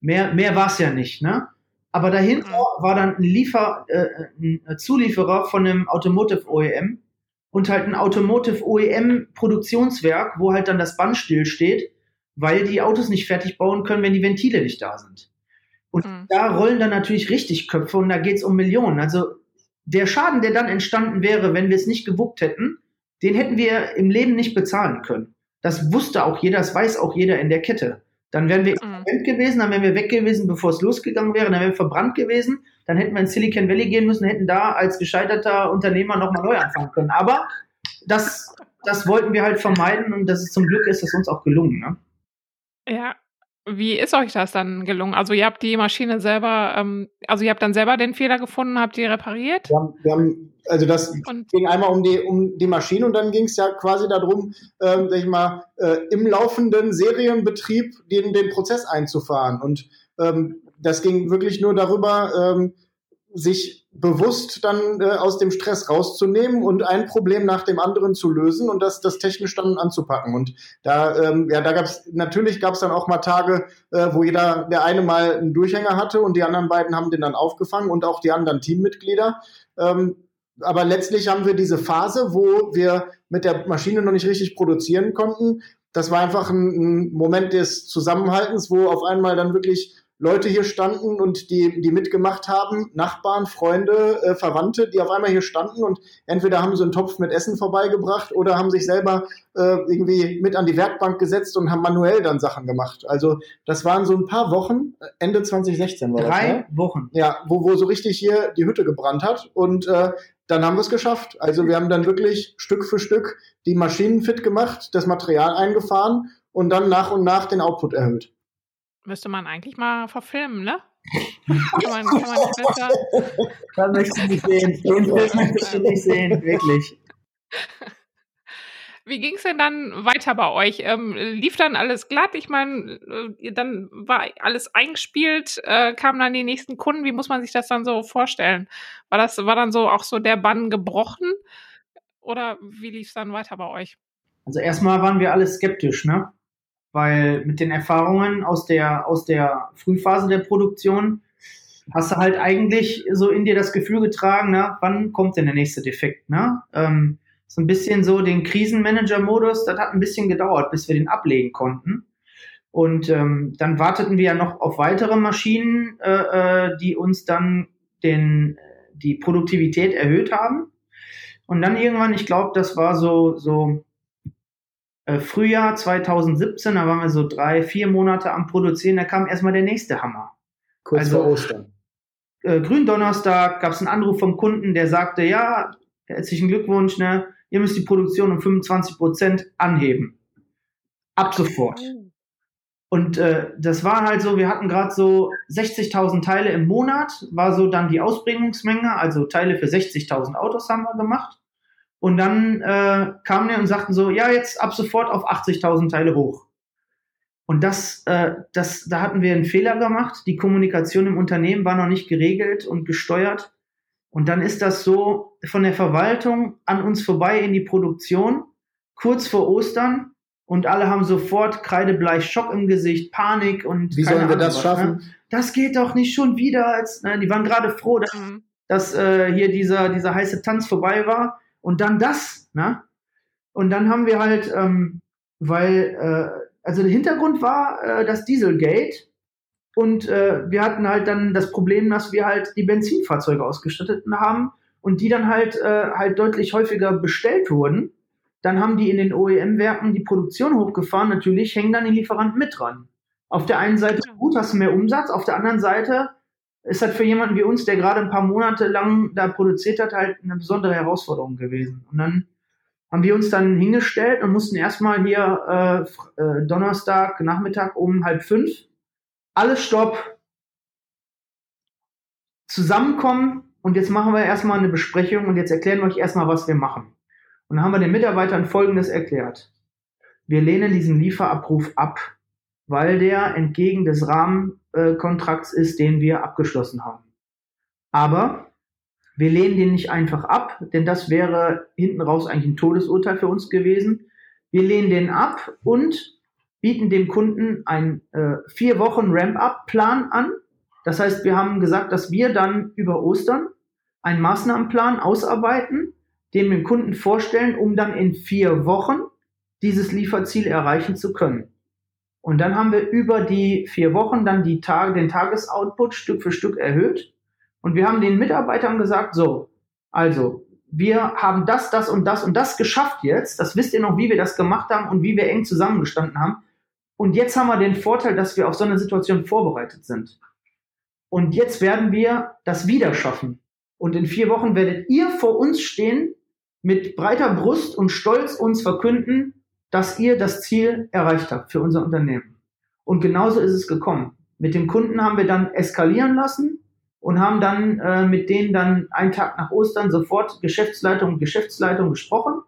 Mehr mehr war es ja nicht, ne? Aber dahinter mhm. war dann ein, Liefer, äh, ein Zulieferer von einem Automotive OEM und halt ein Automotive OEM Produktionswerk, wo halt dann das Band stillsteht, weil die Autos nicht fertig bauen können, wenn die Ventile nicht da sind. Und mhm. da rollen dann natürlich richtig Köpfe und da geht's um Millionen. Also der Schaden, der dann entstanden wäre, wenn wir es nicht gewuppt hätten, den hätten wir im Leben nicht bezahlen können. Das wusste auch jeder, das weiß auch jeder in der Kette. Dann wären wir mhm. gewesen, dann wären wir weg gewesen, bevor es losgegangen wäre, dann wären wir verbrannt gewesen, dann hätten wir in Silicon Valley gehen müssen, hätten da als gescheiterter Unternehmer nochmal neu anfangen können. Aber das, das wollten wir halt vermeiden und das ist zum Glück ist das uns auch gelungen. Ne? Ja, wie ist euch das dann gelungen? Also ihr habt die Maschine selber, ähm, also ihr habt dann selber den Fehler gefunden, habt die repariert? Wir haben, wir haben also das und ging einmal um die um die Maschine und dann ging es ja quasi darum, ähm, sag ich mal, äh, im laufenden Serienbetrieb den den Prozess einzufahren und ähm, das ging wirklich nur darüber, ähm, sich bewusst dann äh, aus dem Stress rauszunehmen und ein Problem nach dem anderen zu lösen und das, das technisch dann anzupacken. Und da, ähm, ja, da gab's natürlich gab's dann auch mal Tage, äh, wo jeder, der eine mal einen Durchhänger hatte und die anderen beiden haben den dann aufgefangen und auch die anderen Teammitglieder. Ähm, aber letztlich haben wir diese Phase, wo wir mit der Maschine noch nicht richtig produzieren konnten. Das war einfach ein, ein Moment des Zusammenhaltens, wo auf einmal dann wirklich Leute hier standen und die, die mitgemacht haben, Nachbarn, Freunde, äh, Verwandte, die auf einmal hier standen und entweder haben sie einen Topf mit Essen vorbeigebracht oder haben sich selber äh, irgendwie mit an die Werkbank gesetzt und haben manuell dann Sachen gemacht. Also das waren so ein paar Wochen, Ende 2016 war Drei das. Drei ne? Wochen. Ja, wo, wo so richtig hier die Hütte gebrannt hat und äh, dann haben wir es geschafft. Also wir haben dann wirklich Stück für Stück die Maschinen fit gemacht, das Material eingefahren und dann nach und nach den Output erhöht. Müsste man eigentlich mal verfilmen, ne? kann, man, kann man besser. Da möchte ich nicht sehen. Den Film möchte ich nicht sehen, wirklich. Wie ging es denn dann weiter bei euch? Ähm, lief dann alles glatt? Ich meine, äh, dann war alles eingespielt, äh, kamen dann die nächsten Kunden. Wie muss man sich das dann so vorstellen? War das, war dann so auch so der Bann gebrochen? Oder wie lief es dann weiter bei euch? Also erstmal waren wir alle skeptisch, ne? Weil mit den Erfahrungen aus der, aus der Frühphase der Produktion hast du halt eigentlich so in dir das Gefühl getragen, ne, wann kommt denn der nächste Defekt, ne? Ähm, so ein bisschen so den Krisenmanager-Modus, das hat ein bisschen gedauert, bis wir den ablegen konnten. Und ähm, dann warteten wir ja noch auf weitere Maschinen, äh, äh, die uns dann den, die Produktivität erhöht haben. Und dann irgendwann, ich glaube, das war so, so Frühjahr 2017, da waren wir so drei, vier Monate am Produzieren, da kam erstmal der nächste Hammer. Kurz Also- vor Ostern. Äh, Gründonnerstag gab es einen Anruf vom Kunden, der sagte, ja, herzlichen Glückwunsch, ne, ihr müsst die Produktion um 25 Prozent anheben. Ab sofort. Und äh, das war halt so, wir hatten gerade so 60.000 Teile im Monat, war so dann die Ausbringungsmenge, also Teile für 60.000 Autos haben wir gemacht. Und dann äh, kamen die und sagten so, ja, jetzt ab sofort auf 80.000 Teile hoch. Und das, äh, das, da hatten wir einen Fehler gemacht. Die Kommunikation im Unternehmen war noch nicht geregelt und gesteuert. Und dann ist das so von der Verwaltung an uns vorbei in die Produktion, kurz vor Ostern. Und alle haben sofort kreidebleich Schock im Gesicht, Panik und Wie keine sollen wir Ahnung das was, schaffen? Ne? Das geht doch nicht schon wieder. Als, ne? Die waren gerade froh, dass, Mhm. dass äh, hier dieser, dieser heiße Tanz vorbei war. Und dann das. Ne? Und dann haben wir halt, ähm, weil, äh, also der Hintergrund war äh, das Dieselgate. Und äh, wir hatten halt dann das Problem, dass wir halt die Benzinfahrzeuge ausgestattet haben und die dann halt, äh, halt deutlich häufiger bestellt wurden. Dann haben die in den OEM-Werken die Produktion hochgefahren. Natürlich hängen dann die Lieferanten mit dran. Auf der einen Seite gut, hast du mehr Umsatz, auf der anderen Seite ist das für jemanden wie uns, der gerade ein paar Monate lang da produziert hat, halt eine besondere Herausforderung gewesen. Und dann haben wir uns dann hingestellt und mussten erstmal hier äh, äh, Donnerstag Nachmittag um halb fünf alles Stopp, zusammenkommen und jetzt machen wir erstmal eine Besprechung und jetzt erklären wir euch erstmal, was wir machen. Und dann haben wir den Mitarbeitern Folgendes erklärt. Wir lehnen diesen Lieferabruf ab, weil der entgegen des Rahmenkontrakts ist, den wir abgeschlossen haben. Aber wir lehnen den nicht einfach ab, denn das wäre hinten raus eigentlich ein Todesurteil für uns gewesen. Wir lehnen den ab und bieten dem Kunden einen äh, vier Wochen Ramp-up-Plan an. Das heißt, wir haben gesagt, dass wir dann über Ostern einen Maßnahmenplan ausarbeiten, den wir dem Kunden vorstellen, um dann in vier Wochen dieses Lieferziel erreichen zu können. Und dann haben wir über die vier Wochen dann die Tage, den Tagesoutput Stück für Stück erhöht. Und wir haben den Mitarbeitern gesagt, so, also, wir haben das, das und das und das geschafft jetzt. Das wisst ihr noch, wie wir das gemacht haben und wie wir eng zusammengestanden haben. Und jetzt haben wir den Vorteil, dass wir auf so eine Situation vorbereitet sind. Und jetzt werden wir das wieder schaffen. Und in vier Wochen werdet ihr vor uns stehen, mit breiter Brust und Stolz uns verkünden, dass ihr das Ziel erreicht habt für unser Unternehmen. Und genauso ist es gekommen. Mit dem Kunden haben wir dann eskalieren lassen und haben dann äh, mit denen dann einen Tag nach Ostern sofort Geschäftsleitung und Geschäftsleitung gesprochen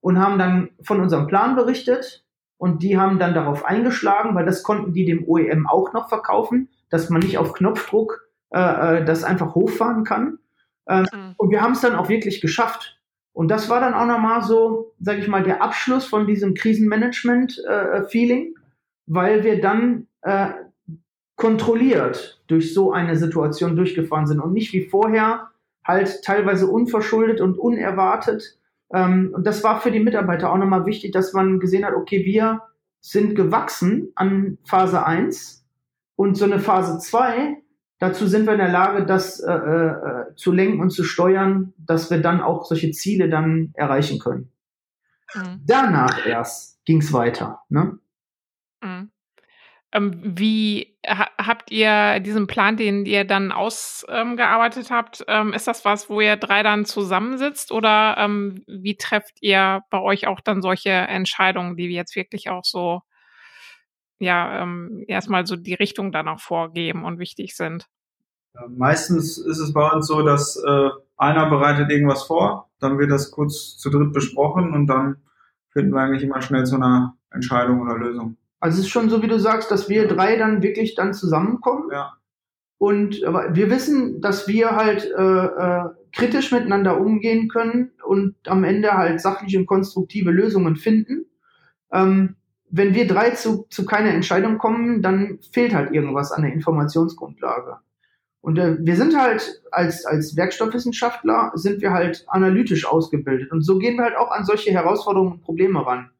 und haben dann von unserem Plan berichtet und die haben dann darauf eingeschlagen, weil das konnten die dem OEM auch noch verkaufen, dass man nicht auf Knopfdruck äh, äh, das einfach hochfahren kann. Mhm. Und wir haben es dann auch wirklich geschafft. Und das war dann auch nochmal so, sage ich mal, der Abschluss von diesem Krisenmanagement-Feeling, weil wir dann äh, kontrolliert durch so eine Situation durchgefahren sind und nicht wie vorher halt teilweise unverschuldet und unerwartet. Ähm, und das war für die Mitarbeiter auch nochmal wichtig, dass man gesehen hat, okay, wir sind gewachsen an Phase 1 und so eine Phase 2, dazu sind wir in der Lage, das äh, äh, zu lenken und zu steuern, dass wir dann auch solche Ziele dann erreichen können. Mhm. Danach erst ging es weiter. Ne? Mhm. Ähm, wie ha habt ihr diesen Plan, den ihr dann ausgearbeitet habt, ähm, ist das was, wo ihr drei dann zusammensitzt oder ähm, wie trefft ihr bei euch auch dann solche Entscheidungen, die jetzt wirklich auch so ja ähm, erstmal so die Richtung dann auch vorgeben und wichtig sind. Meistens ist es bei uns so, dass äh, einer bereitet irgendwas vor, dann wird das kurz zu dritt besprochen und dann finden wir eigentlich immer schnell zu einer Entscheidung oder Lösung. Also es ist schon so, wie du sagst, dass wir drei dann wirklich dann zusammenkommen. Ja. Und aber wir wissen, dass wir halt äh, äh, kritisch miteinander umgehen können und am Ende halt sachliche und konstruktive Lösungen finden. Ähm, wenn wir drei zu, zu keiner Entscheidung kommen, dann fehlt halt irgendwas an der Informationsgrundlage. Und äh, wir sind halt als, als Werkstoffwissenschaftler sind wir halt analytisch ausgebildet. Und so gehen wir halt auch an solche Herausforderungen und Probleme ran.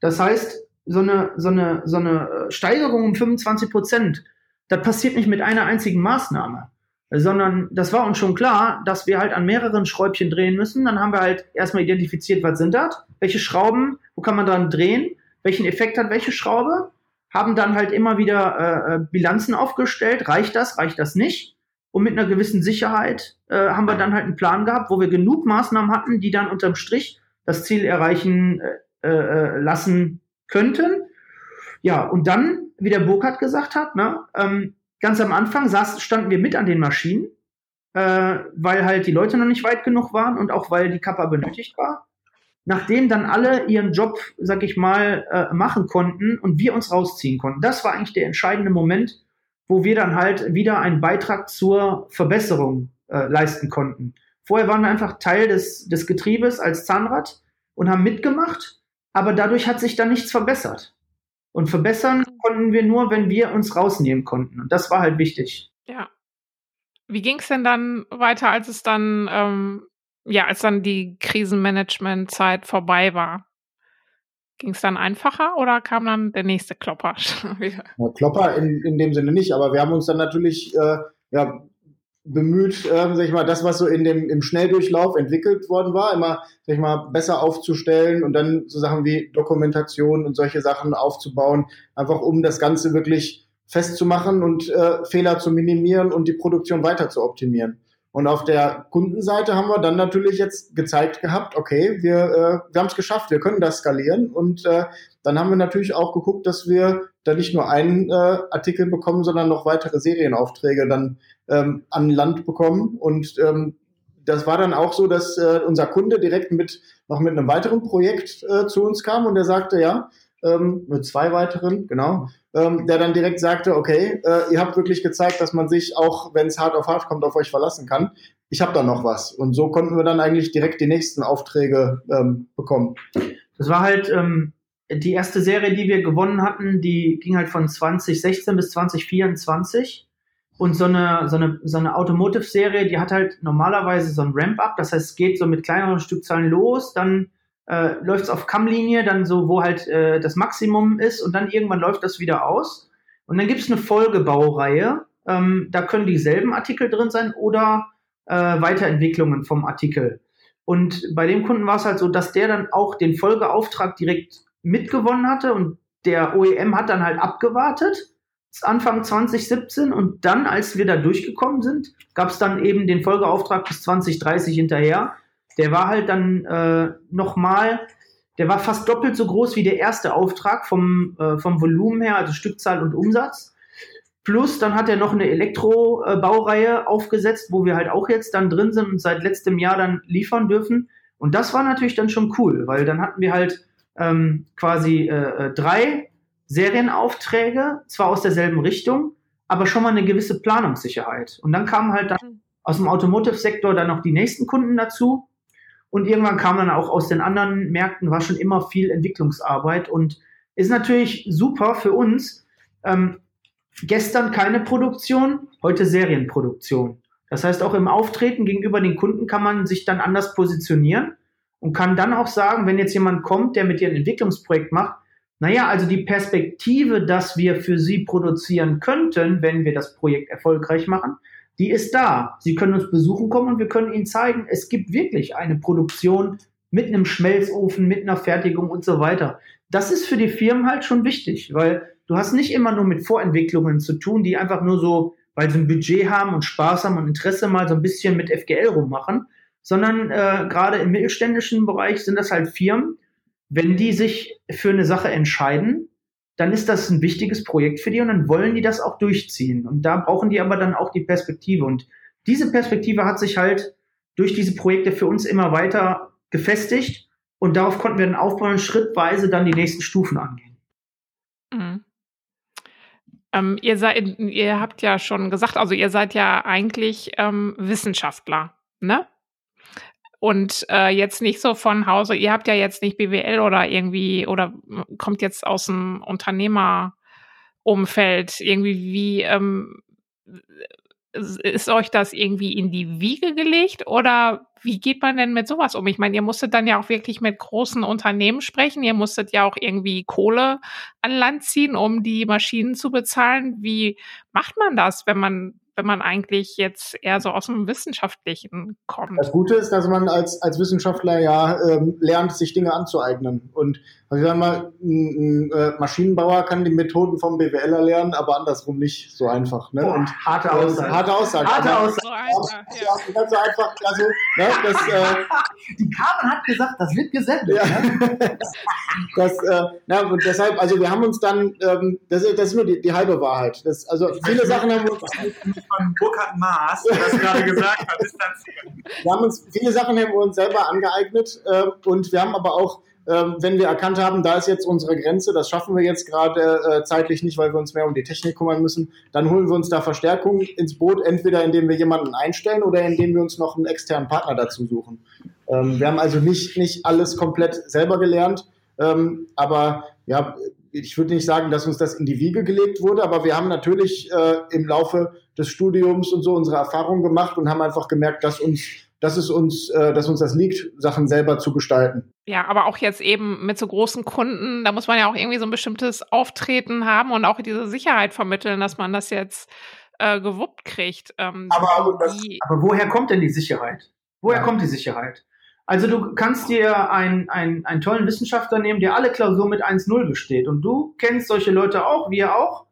Das heißt, so eine, so eine, so eine äh, Steigerung um 25 Prozent, das passiert nicht mit einer einzigen Maßnahme, sondern das war uns schon klar, dass wir halt an mehreren Schräubchen drehen müssen. Dann haben wir halt erstmal identifiziert, was sind das, welche Schrauben, wo kann man dran drehen, welchen Effekt hat welche Schraube, haben dann halt immer wieder äh, äh Bilanzen aufgestellt, reicht das, reicht das nicht und mit einer gewissen Sicherheit äh, haben wir dann halt einen Plan gehabt, wo wir genug Maßnahmen hatten, die dann unterm Strich das Ziel erreichen äh, äh, lassen könnten. Ja, und dann, wie der Burkhardt gesagt hat, ne, ähm, ganz am Anfang saß, standen wir mit an den Maschinen, äh, weil halt die Leute noch nicht weit genug waren und auch weil die Kappa benötigt war. Nachdem dann alle ihren Job, sag ich mal, äh, machen konnten und wir uns rausziehen konnten. Das war eigentlich der entscheidende Moment, wo wir dann halt wieder einen Beitrag zur Verbesserung äh, leisten konnten. Vorher waren wir einfach Teil des, des Getriebes als Zahnrad und haben mitgemacht, aber dadurch hat sich dann nichts verbessert. Und verbessern konnten wir nur, wenn wir uns rausnehmen konnten. Und das war halt wichtig. Ja. Wie ging es denn dann weiter, als es dann, ähm, ja, als dann die Krisenmanagement-Zeit vorbei war? Ging es dann einfacher oder kam dann der nächste Klopper wieder? Ja, Klopper in, in dem Sinne nicht, aber wir haben uns dann natürlich äh, ja, bemüht, äh, sag ich mal, das, was so in dem im Schnelldurchlauf entwickelt worden war, immer, sag ich mal, besser aufzustellen und dann so Sachen wie Dokumentation und solche Sachen aufzubauen, einfach um das Ganze wirklich festzumachen und äh, Fehler zu minimieren und die Produktion weiter zu optimieren. Und auf der Kundenseite haben wir dann natürlich jetzt gezeigt gehabt, okay, wir, äh, wir haben es geschafft, wir können das skalieren. Und äh, dann haben wir natürlich auch geguckt, dass wir da nicht nur einen äh, Artikel bekommen, sondern noch weitere Serienaufträge dann ähm, an Land bekommen. Und ähm, das war dann auch so, dass äh, unser Kunde direkt mit noch mit einem weiteren Projekt äh, zu uns kam und der sagte, ja, ähm, mit zwei weiteren, genau, ähm, der dann direkt sagte, okay, äh, ihr habt wirklich gezeigt, dass man sich auch, wenn es hart auf hart kommt, auf euch verlassen kann. Ich habe da noch was. Und so konnten wir dann eigentlich direkt die nächsten Aufträge ähm, bekommen. Das war halt ähm, die erste Serie, die wir gewonnen hatten, die ging halt von 2016 bis 2024. Und so eine, so eine, so eine Automotive-Serie, die hat halt normalerweise so ein Ramp-up. Das heißt, es geht so mit kleineren Stückzahlen los, dann äh, läuft es auf Kammlinie, dann so, wo halt äh, das Maximum ist und dann irgendwann läuft das wieder aus. Und dann gibt es eine Folgebaureihe. Ähm, da können dieselben Artikel drin sein oder äh, Weiterentwicklungen vom Artikel. Und bei dem Kunden war es halt so, dass der dann auch den Folgeauftrag direkt mitgewonnen hatte und der OEM hat dann halt abgewartet. Anfang 2017 und dann, als wir da durchgekommen sind, gab es dann eben den Folgeauftrag bis 2030 hinterher der war halt dann äh, nochmal, der war fast doppelt so groß wie der erste Auftrag vom, äh, vom Volumen her, also Stückzahl und Umsatz. Plus dann hat er noch eine Elektrobaureihe aufgesetzt, wo wir halt auch jetzt dann drin sind und seit letztem Jahr dann liefern dürfen. Und das war natürlich dann schon cool, weil dann hatten wir halt ähm, quasi äh, äh drei Serienaufträge, zwar aus derselben Richtung, aber schon mal eine gewisse Planungssicherheit. Und dann kamen halt dann aus dem Automotive-Sektor dann noch die nächsten Kunden dazu. Und irgendwann kam dann auch aus den anderen Märkten, war schon immer viel Entwicklungsarbeit und ist natürlich super für uns. Ähm, gestern keine Produktion, heute Serienproduktion. Das heißt, auch im Auftreten gegenüber den Kunden kann man sich dann anders positionieren und kann dann auch sagen, wenn jetzt jemand kommt, der mit dir ein Entwicklungsprojekt macht, naja, also die Perspektive, dass wir für Sie produzieren könnten, wenn wir das Projekt erfolgreich machen, die ist da. Sie können uns besuchen kommen und wir können Ihnen zeigen, es gibt wirklich eine Produktion mit einem Schmelzofen, mit einer Fertigung und so weiter. Das ist für die Firmen halt schon wichtig, weil du hast nicht immer nur mit Vorentwicklungen zu tun, die einfach nur so, weil sie ein Budget haben und Spaß haben und Interesse mal so ein bisschen mit FGL rummachen, sondern äh, gerade im mittelständischen Bereich sind das halt Firmen, wenn die sich für eine Sache entscheiden, dann ist das ein wichtiges Projekt für die und dann wollen die das auch durchziehen. Und da brauchen die aber dann auch die Perspektive. Und diese Perspektive hat sich halt durch diese Projekte für uns immer weiter gefestigt und darauf konnten wir dann aufbauen und schrittweise dann die nächsten Stufen angehen. Mhm. Ähm, ihr seid, ihr habt ja schon gesagt, also ihr seid ja eigentlich ähm, Wissenschaftler, ne? Und äh, jetzt nicht so von Hause, ihr habt ja jetzt nicht BWL oder irgendwie oder kommt jetzt aus dem Unternehmerumfeld. Irgendwie, wie ähm, ist euch das irgendwie in die Wiege gelegt oder wie geht man denn mit sowas um? Ich meine, ihr musstet dann ja auch wirklich mit großen Unternehmen sprechen. Ihr musstet ja auch irgendwie Kohle an Land ziehen, um die Maschinen zu bezahlen. Wie macht man das, wenn man wenn man eigentlich jetzt eher so aus dem Wissenschaftlichen kommt. Das Gute ist, dass man als, als Wissenschaftler ja ähm, lernt, sich Dinge anzueignen. Und also ich sag mal, ein, ein äh, Maschinenbauer kann die Methoden vom BWLer lernen, aber andersrum nicht so einfach. Ne? Boah, und, harte Aussage. Harte Aussage. Harte aber, Aussage. So einfach, ja. ja, ganz einfach, also, ne, das, äh, Die Carmen hat gesagt, das wird gesendet. Ja. Ne? das, äh, na, und deshalb, also wir haben uns dann, ähm, das, ist, das ist nur die, die halbe Wahrheit. Das, also viele Sachen haben wir uns von Burkhard Maas, der das gerade gesagt hat, distanzieren. Wir haben uns viele Sachen haben wir uns selber angeeignet äh, und wir haben aber auch, äh, wenn wir erkannt haben, da ist jetzt unsere Grenze, das schaffen wir jetzt gerade äh, zeitlich nicht, weil wir uns mehr um die Technik kümmern müssen, dann holen wir uns da Verstärkung ins Boot, entweder indem wir jemanden einstellen oder indem wir uns noch einen externen Partner dazu suchen. Ähm, wir haben also nicht, nicht alles komplett selber gelernt, ähm, aber ja, ich würde nicht sagen, dass uns das in die Wiege gelegt wurde, aber wir haben natürlich äh, im Laufe des Studiums und so unsere Erfahrungen gemacht und haben einfach gemerkt, dass uns, dass es uns, äh, dass uns das liegt, Sachen selber zu gestalten. Ja, aber auch jetzt eben mit so großen Kunden, da muss man ja auch irgendwie so ein bestimmtes Auftreten haben und auch diese Sicherheit vermitteln, dass man das jetzt äh, gewuppt kriegt. Ähm, Aber das- die, Aber woher kommt denn die Sicherheit? Woher Ja. kommt die Sicherheit? Also du kannst dir einen, einen, einen tollen Wissenschaftler nehmen, der alle Klausuren mit 1-0 besteht. Und du kennst solche Leute auch, wir auch.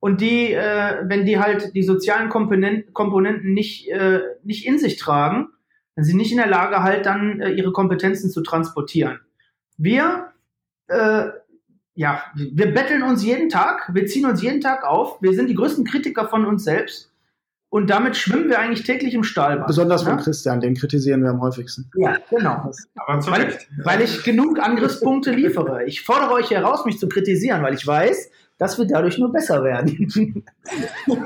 Und die, äh, wenn die halt die sozialen Komponenten, Komponenten nicht, äh, nicht in sich tragen, dann sind sie nicht in der Lage, halt dann äh, ihre Kompetenzen zu transportieren. Wir, äh, ja, wir betteln uns jeden Tag, wir ziehen uns jeden Tag auf, wir sind die größten Kritiker von uns selbst. Und damit schwimmen wir eigentlich täglich im Stahlbad. Besonders von ne? Christian, den kritisieren wir am häufigsten. Ja, genau. Aber zu Weil, Recht. weil ich genug Angriffspunkte liefere. Ich fordere euch heraus, mich zu kritisieren, weil ich weiß, dass wir dadurch nur besser werden.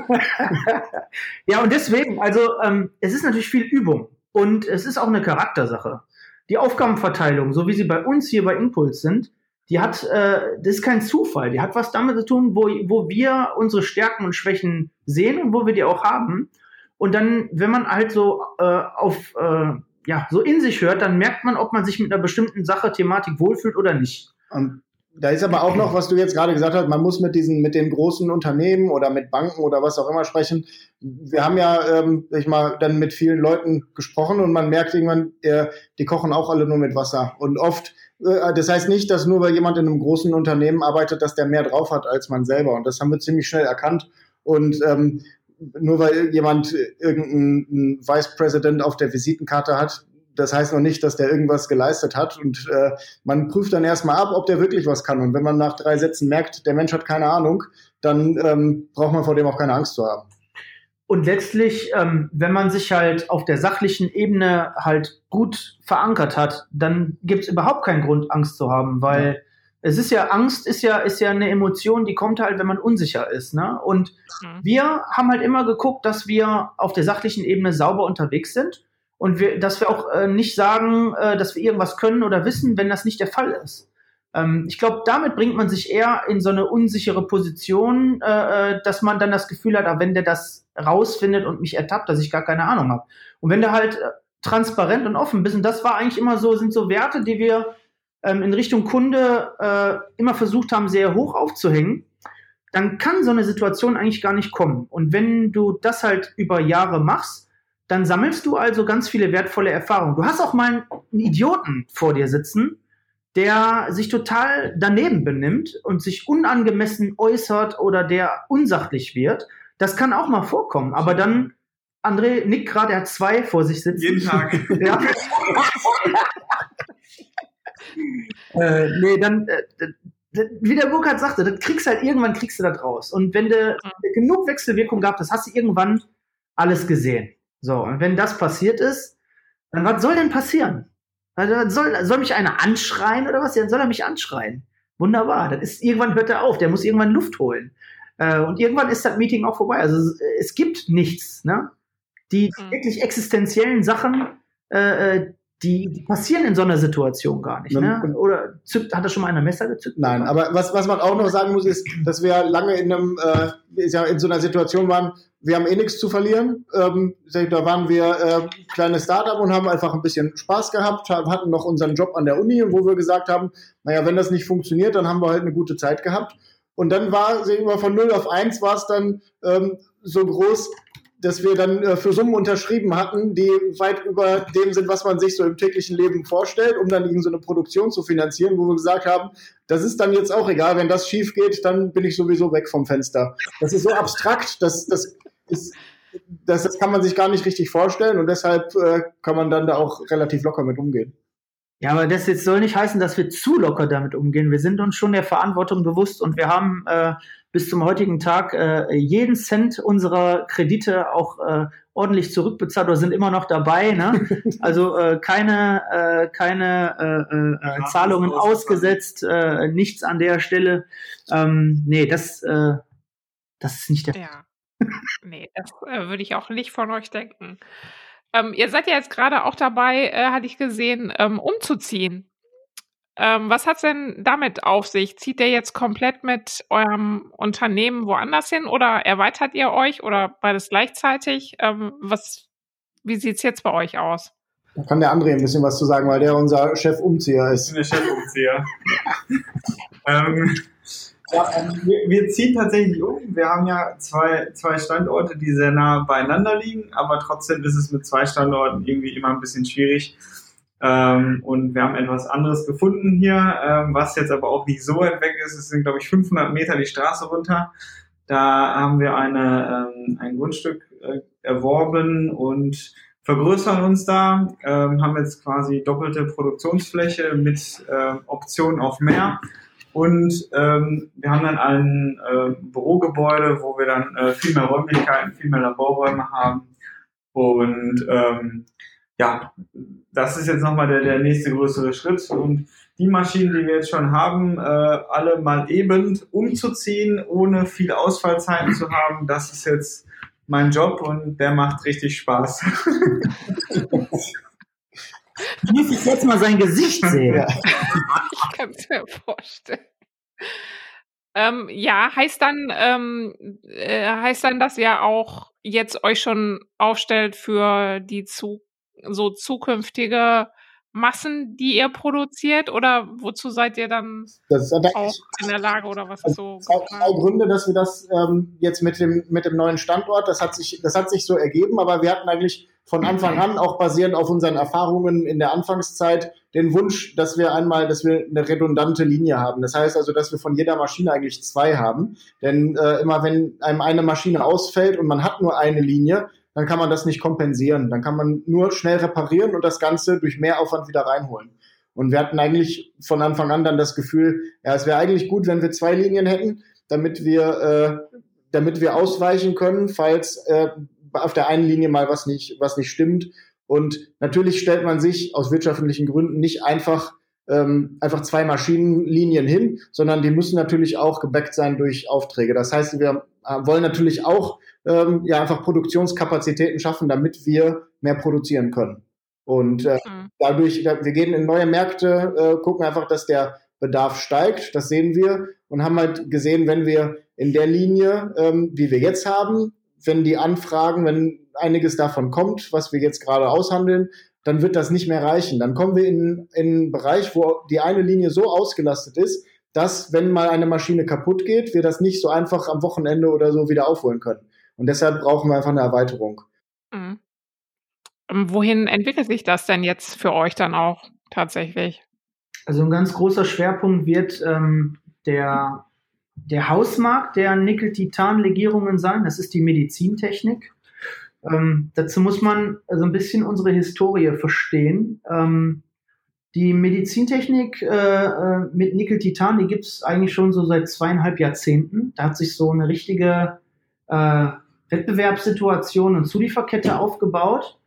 ja, und deswegen, also ähm, es ist natürlich viel Übung und es ist auch eine Charaktersache. Die Aufgabenverteilung, so wie sie bei uns hier bei Impuls sind, die hat, äh, das ist kein Zufall. Die hat was damit zu tun, wo, wo wir unsere Stärken und Schwächen sehen und wo wir die auch haben. Und dann, wenn man halt so äh, auf äh, ja, so in sich hört, dann merkt man, ob man sich mit einer bestimmten Sache, Thematik wohlfühlt oder nicht. Und da ist aber auch noch, was du jetzt gerade gesagt hast, man muss mit diesen, mit den großen Unternehmen oder mit Banken oder was auch immer sprechen. Wir haben ja, ähm, ich mal, dann mit vielen Leuten gesprochen und man merkt irgendwann, äh, die kochen auch alle nur mit Wasser. Und oft, äh, das heißt nicht, dass nur weil jemand in einem großen Unternehmen arbeitet, dass der mehr drauf hat als man selber. Und das haben wir ziemlich schnell erkannt. Und ähm, nur weil jemand irgendeinen Vice President auf der Visitenkarte hat, das heißt noch nicht, dass der irgendwas geleistet hat. Und äh, man prüft dann erstmal ab, ob der wirklich was kann. Und wenn man nach drei Sätzen merkt, der Mensch hat keine Ahnung, dann ähm, braucht man vor dem auch keine Angst zu haben. Und letztlich, ähm, wenn man sich halt auf der sachlichen Ebene halt gut verankert hat, dann gibt es überhaupt keinen Grund, Angst zu haben, weil es ist ja, Angst ist ja, ist ja eine Emotion, die kommt halt, wenn man unsicher ist. Ne? Und Mhm. wir haben halt immer geguckt, dass wir auf der sachlichen Ebene sauber unterwegs sind und wir, dass wir auch äh, nicht sagen, äh, dass wir irgendwas können oder wissen, wenn das nicht der Fall ist. Ähm, ich glaube, damit bringt man sich eher in so eine unsichere Position, äh, äh, dass man dann das Gefühl hat, ah, wenn der das rausfindet und mich ertappt, dass ich gar keine Ahnung habe. Und wenn der halt äh, transparent und offen bist, und das war eigentlich immer so, sind so Werte, die wir ähm, in Richtung Kunde äh, immer versucht haben, sehr hoch aufzuhängen, dann kann so eine Situation eigentlich gar nicht kommen. Und wenn du das halt über Jahre machst, dann sammelst du also ganz viele wertvolle Erfahrungen. Du hast auch mal einen Idioten vor dir sitzen, der sich total daneben benimmt und sich unangemessen äußert oder der unsachlich wird. Das kann auch mal vorkommen. Aber dann, André Nick gerade, er hat zwei vor sich sitzen. Jeden Tag. Ja. äh, nee, dann, äh, wie der Burkhardt sagte, das kriegst halt irgendwann kriegst du das raus. Und wenn du mhm. genug Wechselwirkung gehabt hast, hast du irgendwann alles gesehen. So, und wenn das passiert ist, dann was soll denn passieren? Also, soll, soll mich einer anschreien oder was? Dann soll er mich anschreien. Wunderbar. Dann ist, irgendwann hört er auf. Der muss irgendwann Luft holen. Äh, und irgendwann ist das Meeting auch vorbei. Also es gibt nichts, ne? Die mhm. wirklich existenziellen Sachen, äh, äh die, passieren in so einer Situation gar nicht. Ne? Oder zückt, hat er schon mal einer Messer gezückt? Nein, aber was, was man auch noch sagen muss, ist, dass wir lange in einem, äh, in so einer Situation waren, wir haben eh nichts zu verlieren. Ähm, da waren wir äh, kleines Startup und haben einfach ein bisschen Spaß gehabt, hatten noch unseren Job an der Uni, wo wir gesagt haben, naja, wenn das nicht funktioniert, dann haben wir halt eine gute Zeit gehabt. Und dann war, sehen wir, von 0 auf 1 war es dann ähm, so groß, dass wir dann äh, für Summen unterschrieben hatten, die weit über dem sind, was man sich so im täglichen Leben vorstellt, um dann irgend so eine Produktion zu finanzieren, wo wir gesagt haben, das ist dann jetzt auch egal, wenn das schief geht, dann bin ich sowieso weg vom Fenster. Das ist so abstrakt, dass das ist, das, das kann man sich gar nicht richtig vorstellen und deshalb äh, kann man dann da auch relativ locker mit umgehen. Ja, aber das jetzt soll nicht heißen, dass wir zu locker damit umgehen. Wir sind uns schon der Verantwortung bewusst und wir haben äh, bis zum heutigen Tag äh, jeden Cent unserer Kredite auch äh, ordentlich zurückbezahlt oder sind immer noch dabei. Ne? Also äh, keine, äh, keine äh, äh, Zahlungen ausgesetzt, äh, nichts an der Stelle. Ähm, nee, das, äh, das ist nicht der Fall. Ja. Nee, das äh, würde ich auch nicht von euch denken. Ähm, ihr seid ja jetzt gerade auch dabei, äh, hatte ich gesehen, ähm, umzuziehen. Ähm, was hat es denn damit auf sich? Zieht ihr jetzt komplett mit eurem Unternehmen woanders hin oder erweitert ihr euch oder beides gleichzeitig? Ähm, was, wie sieht es jetzt bei euch aus? Da kann der André ein bisschen was zu sagen, weil der unser Chefumzieher ist. Der Chefumzieher. ähm, ja, ähm, wir, wir, ziehen tatsächlich um. Wir haben ja zwei, zwei Standorte, die sehr nah beieinander liegen, aber trotzdem ist es mit zwei Standorten irgendwie immer ein bisschen schwierig. Ähm, und wir haben etwas anderes gefunden hier, ähm, was jetzt aber auch nicht so weit weg ist. Es sind, glaube ich, 500 Meter die Straße runter. Da haben wir eine, ähm, ein Grundstück äh, erworben und vergrößern uns da, ähm, haben jetzt quasi doppelte Produktionsfläche mit äh, Option auf mehr und ähm, wir haben dann ein äh, Bürogebäude, wo wir dann äh, viel mehr Räumlichkeiten, viel mehr Laborräume haben. Und ähm, ja, das ist jetzt nochmal der, der nächste größere Schritt. Und die Maschinen, die wir jetzt schon haben, äh, alle mal eben umzuziehen, ohne viele Ausfallzeiten zu haben, das ist jetzt mein Job und der macht richtig Spaß. muss ich jetzt mal sein Gesicht sehen. Ja. Ich kann es mir vorstellen. Ähm, ja, heißt dann, ähm, äh, heißt dann, dass ihr auch jetzt euch schon aufstellt für die zu, so zukünftige Massen, die ihr produziert oder wozu seid ihr dann auch in der Lage oder was ist so? Zwei, zwei Gründe, dass wir das ähm, jetzt mit dem mit dem neuen Standort, das hat sich das hat sich so ergeben, aber wir hatten eigentlich von Anfang an auch basierend auf unseren Erfahrungen in der Anfangszeit den Wunsch, dass wir einmal, dass wir eine redundante Linie haben. Das heißt also, dass wir von jeder Maschine eigentlich zwei haben, denn äh, immer wenn einem eine Maschine ausfällt und man hat nur eine Linie, dann kann man das nicht kompensieren. Dann kann man nur schnell reparieren und das Ganze durch Mehraufwand wieder reinholen. Und wir hatten eigentlich von Anfang an dann das Gefühl, ja, es wäre eigentlich gut, wenn wir zwei Linien hätten, damit wir, äh, damit wir ausweichen können, falls äh, auf der einen Linie mal was nicht, was nicht stimmt. Und natürlich stellt man sich aus wirtschaftlichen Gründen nicht einfach ähm, einfach zwei Maschinenlinien hin, sondern die müssen natürlich auch gebackt sein durch Aufträge. Das heißt, wir äh, wollen natürlich auch ähm, ja einfach Produktionskapazitäten schaffen, damit wir mehr produzieren können. Und äh, mhm. dadurch, wir gehen in neue Märkte, äh, gucken einfach, dass der Bedarf steigt, das sehen wir und haben halt gesehen, wenn wir in der Linie, ähm, wie wir jetzt haben, wenn die Anfragen, wenn einiges davon kommt, was wir jetzt gerade aushandeln, dann wird das nicht mehr reichen. Dann kommen wir in, in einen Bereich, wo die eine Linie so ausgelastet ist, dass, wenn mal eine Maschine kaputt geht, wir das nicht so einfach am Wochenende oder so wieder aufholen können. Und deshalb brauchen wir einfach eine Erweiterung. Mhm. Ähm, wohin entwickelt sich das denn jetzt für euch dann auch tatsächlich? Also ein ganz großer Schwerpunkt wird ähm, der, der Hausmarkt der Nickel-Titan-Legierungen sein. Das ist die Medizintechnik. Ähm, dazu muss man also ein bisschen unsere Historie verstehen. Ähm, Die Medizintechnik äh, äh mit Nickel-Titan, die gibt es eigentlich schon so seit zweieinhalb Jahrzehnten. Da hat sich so eine richtige äh, Wettbewerbssituation und Zulieferkette aufgebaut.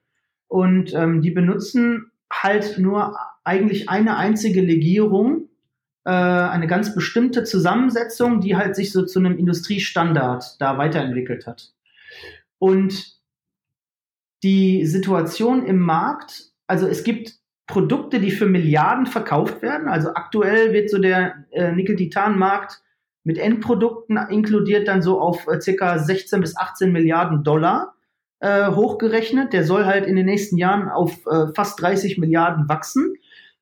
Und ähm, die benutzen halt nur eigentlich eine einzige Legierung, äh, eine ganz bestimmte Zusammensetzung, die halt sich so zu einem Industriestandard da weiterentwickelt hat. Und die Situation im Markt, also es gibt Produkte, die für Milliarden verkauft werden. Also aktuell wird so der äh, Nickel-Titan-Markt mit Endprodukten inkludiert dann so auf äh, circa 16 bis 18 Milliarden Dollar äh, hochgerechnet. Der soll halt in den nächsten Jahren auf äh, fast 30 Milliarden wachsen.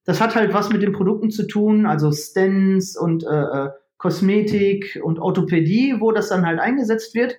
Das hat halt was mit den Produkten zu tun, also Stents und äh, äh, Kosmetik und Orthopädie, wo das dann halt eingesetzt wird.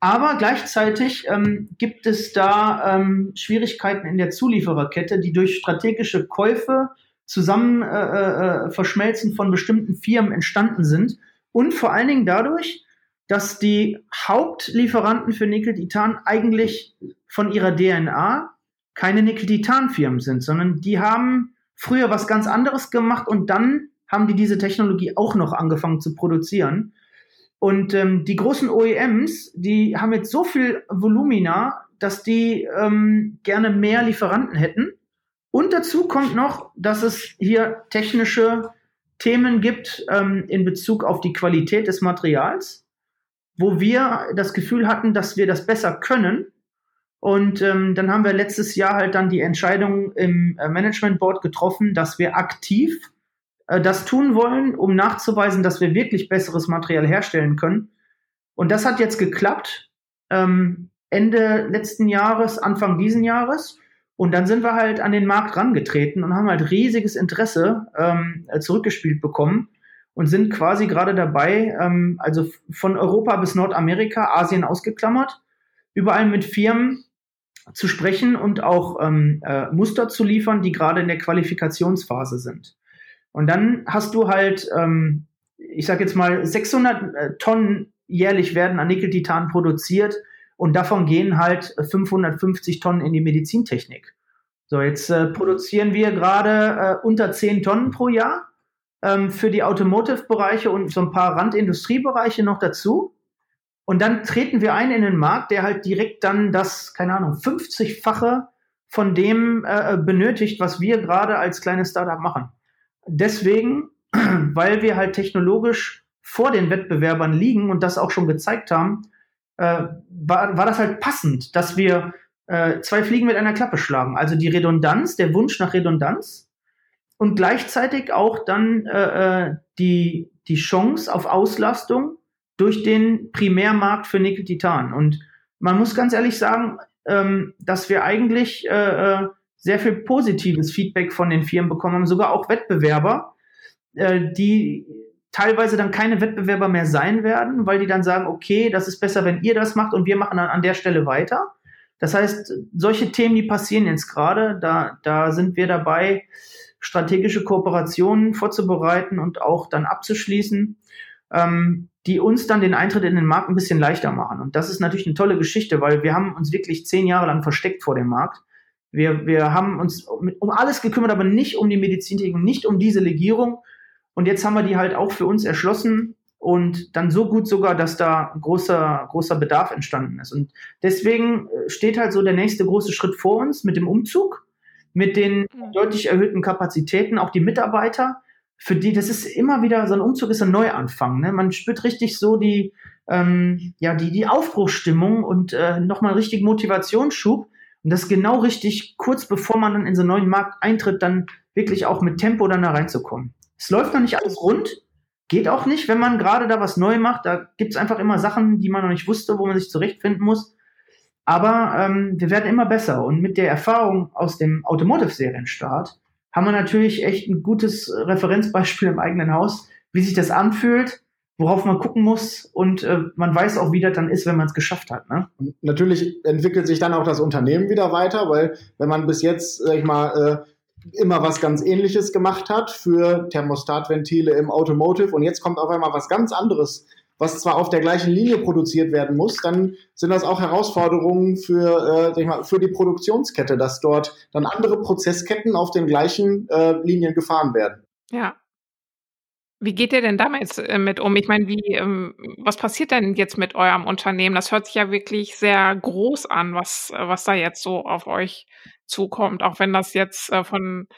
Aber gleichzeitig ähm, gibt es da ähm, Schwierigkeiten in der Zuliefererkette, die durch strategische Käufe zusammen äh, äh, verschmelzen von bestimmten Firmen entstanden sind. Und vor allen Dingen dadurch, dass die Hauptlieferanten für Nickel-Titan eigentlich von ihrer DNA keine Nickel-Titan-Firmen sind, sondern die haben früher was ganz anderes gemacht und dann haben die diese Technologie auch noch angefangen zu produzieren. Und ähm, die großen OEMs, die haben jetzt so viel Volumina, dass die ähm, gerne mehr Lieferanten hätten. Und dazu kommt noch, dass es hier technische Themen gibt ähm, in Bezug auf die Qualität des Materials, wo wir das Gefühl hatten, dass wir das besser können. Und ähm, dann haben wir letztes Jahr halt dann die Entscheidung im äh, Management Board getroffen, dass wir aktiv äh, das tun wollen, um nachzuweisen, dass wir wirklich besseres Material herstellen können. Und das hat jetzt geklappt. Ähm, Ende letzten Jahres, Anfang diesen Jahres. Und dann sind wir halt an den Markt rangetreten und haben halt riesiges Interesse ähm, zurückgespielt bekommen und sind quasi gerade dabei, ähm, also von Europa bis Nordamerika, Asien ausgeklammert, überall mit Firmen zu sprechen und auch ähm, äh, Muster zu liefern, die gerade in der Qualifikationsphase sind. Und dann hast du halt, ähm, ich sag jetzt mal, 600 äh, Tonnen jährlich werden an Nickel-Titan produziert und davon gehen halt 550 Tonnen in die Medizintechnik. So, jetzt äh, produzieren wir gerade äh, unter 10 Tonnen pro Jahr ähm, für die Automotive-Bereiche und so ein paar Randindustriebereiche noch dazu. Und dann treten wir ein in den Markt, der halt direkt dann das, keine Ahnung, 50-fache von dem äh, benötigt, was wir gerade als kleines Startup machen deswegen, weil wir halt technologisch vor den Wettbewerbern liegen und das auch schon gezeigt haben, äh, war, war das halt passend, dass wir äh, zwei Fliegen mit einer Klappe schlagen. Also die Redundanz, der Wunsch nach Redundanz und gleichzeitig auch dann äh, äh die, die Chance auf Auslastung durch den Primärmarkt für Nickel-Titan. Und man muss ganz ehrlich sagen, ähm, dass wir eigentlich äh, äh sehr viel positives Feedback von den Firmen bekommen haben, sogar auch Wettbewerber, äh, die teilweise dann keine Wettbewerber mehr sein werden, weil die dann sagen, okay, das ist besser, wenn ihr das macht und wir machen dann an der Stelle weiter. Das heißt, solche Themen, die passieren jetzt gerade, da, da sind wir dabei, strategische Kooperationen vorzubereiten und auch dann abzuschließen, ähm, die uns dann den Eintritt in den Markt ein bisschen leichter machen. Und das ist natürlich eine tolle Geschichte, weil wir haben uns wirklich zehn Jahre lang versteckt vor dem Markt. Wir, wir haben uns um alles gekümmert, aber nicht um die Medizintechnik, nicht um diese Legierung. Und jetzt haben wir die halt auch für uns erschlossen und dann so gut sogar, dass da großer, großer Bedarf entstanden ist. Und deswegen äh, steht halt so der nächste große Schritt vor uns mit dem Umzug, mit den mhm. deutlich erhöhten Kapazitäten, auch die Mitarbeiter, für die, das ist immer wieder, so ein Umzug ist ein Neuanfang. Ne? Man spürt richtig so die, ähm, ja, die, die Aufbruchsstimmung und äh, nochmal richtig Motivationsschub. Und das genau richtig, kurz bevor man dann in so einen neuen Markt eintritt, dann wirklich auch mit Tempo dann da reinzukommen. Es läuft noch nicht alles rund, geht auch nicht, wenn man gerade da was neu macht. Da gibt es einfach immer Sachen, die man noch nicht wusste, wo man sich zurechtfinden muss. Aber ähm, wir werden immer besser. Und mit der Erfahrung aus dem Automotive-Serienstart haben wir natürlich echt ein gutes Referenzbeispiel im eigenen Haus, wie sich das anfühlt, worauf man gucken muss und äh, man weiß auch, wie das dann ist, wenn man es geschafft hat. Ne? Und natürlich entwickelt sich dann auch das Unternehmen wieder weiter, weil wenn man bis jetzt, sag ich mal, äh, immer was ganz ähnliches gemacht hat für Thermostatventile im Automotive und jetzt kommt auf einmal was ganz anderes, was zwar auf der gleichen Linie produziert werden muss, dann sind das auch Herausforderungen für, äh, mal, für die Produktionskette, dass dort dann andere Prozessketten auf den gleichen äh, Linien gefahren werden. Ja. Wie geht ihr denn damit äh, mit um? Ich meine, wie, ähm, was passiert denn jetzt mit eurem Unternehmen? Das hört sich ja wirklich sehr groß an, was, was da jetzt so auf euch zukommt, auch wenn das jetzt äh, von,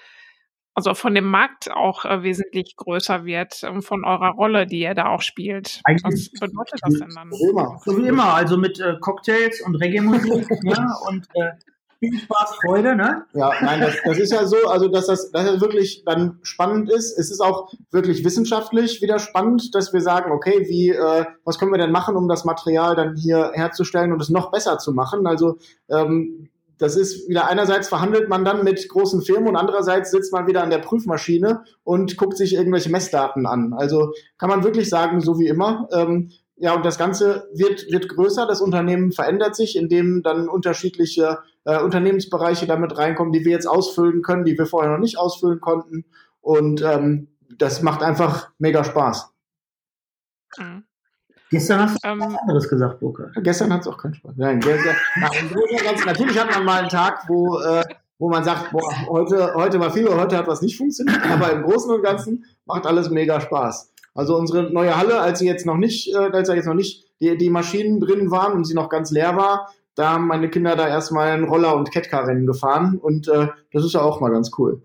also von dem Markt auch äh, wesentlich größer wird, ähm, von eurer Rolle, die ihr da auch spielt. Eigentlich was bedeutet das denn dann? Immer. So wie immer, also mit äh, Cocktails und Reggae-Musik ne? und äh, viel Spaß, Freude, ne? Ja, nein, das, das ist ja so, also dass das, dass das wirklich dann spannend ist. Es ist auch wirklich wissenschaftlich wieder spannend, dass wir sagen, okay, wie, äh, was können wir denn machen, um das Material dann hier herzustellen und es noch besser zu machen? Also ähm, das ist wieder einerseits verhandelt man dann mit großen Firmen und andererseits sitzt man wieder an der Prüfmaschine und guckt sich irgendwelche Messdaten an. Also kann man wirklich sagen, so wie immer. Ähm, ja, und das Ganze wird, wird größer, das Unternehmen verändert sich, indem dann unterschiedliche äh, Unternehmensbereiche damit reinkommen, die wir jetzt ausfüllen können, die wir vorher noch nicht ausfüllen konnten. Und ähm, das macht einfach mega Spaß. Mhm. Gestern hast du ähm, was anderes gesagt, Burkhard. Gestern hat es auch keinen Spaß. Nein, gestern, ganz, natürlich hat man mal einen Tag, wo, äh, wo man sagt, boah, heute, heute war viel, heute hat was nicht funktioniert, aber im Großen und Ganzen macht alles mega Spaß. Also unsere neue Halle, als sie jetzt noch nicht, äh, als da jetzt noch nicht die, die Maschinen drin waren und sie noch ganz leer war, da haben meine Kinder da erstmal ein Roller- und Catcar-Rennen gefahren und äh, das ist ja auch mal ganz cool.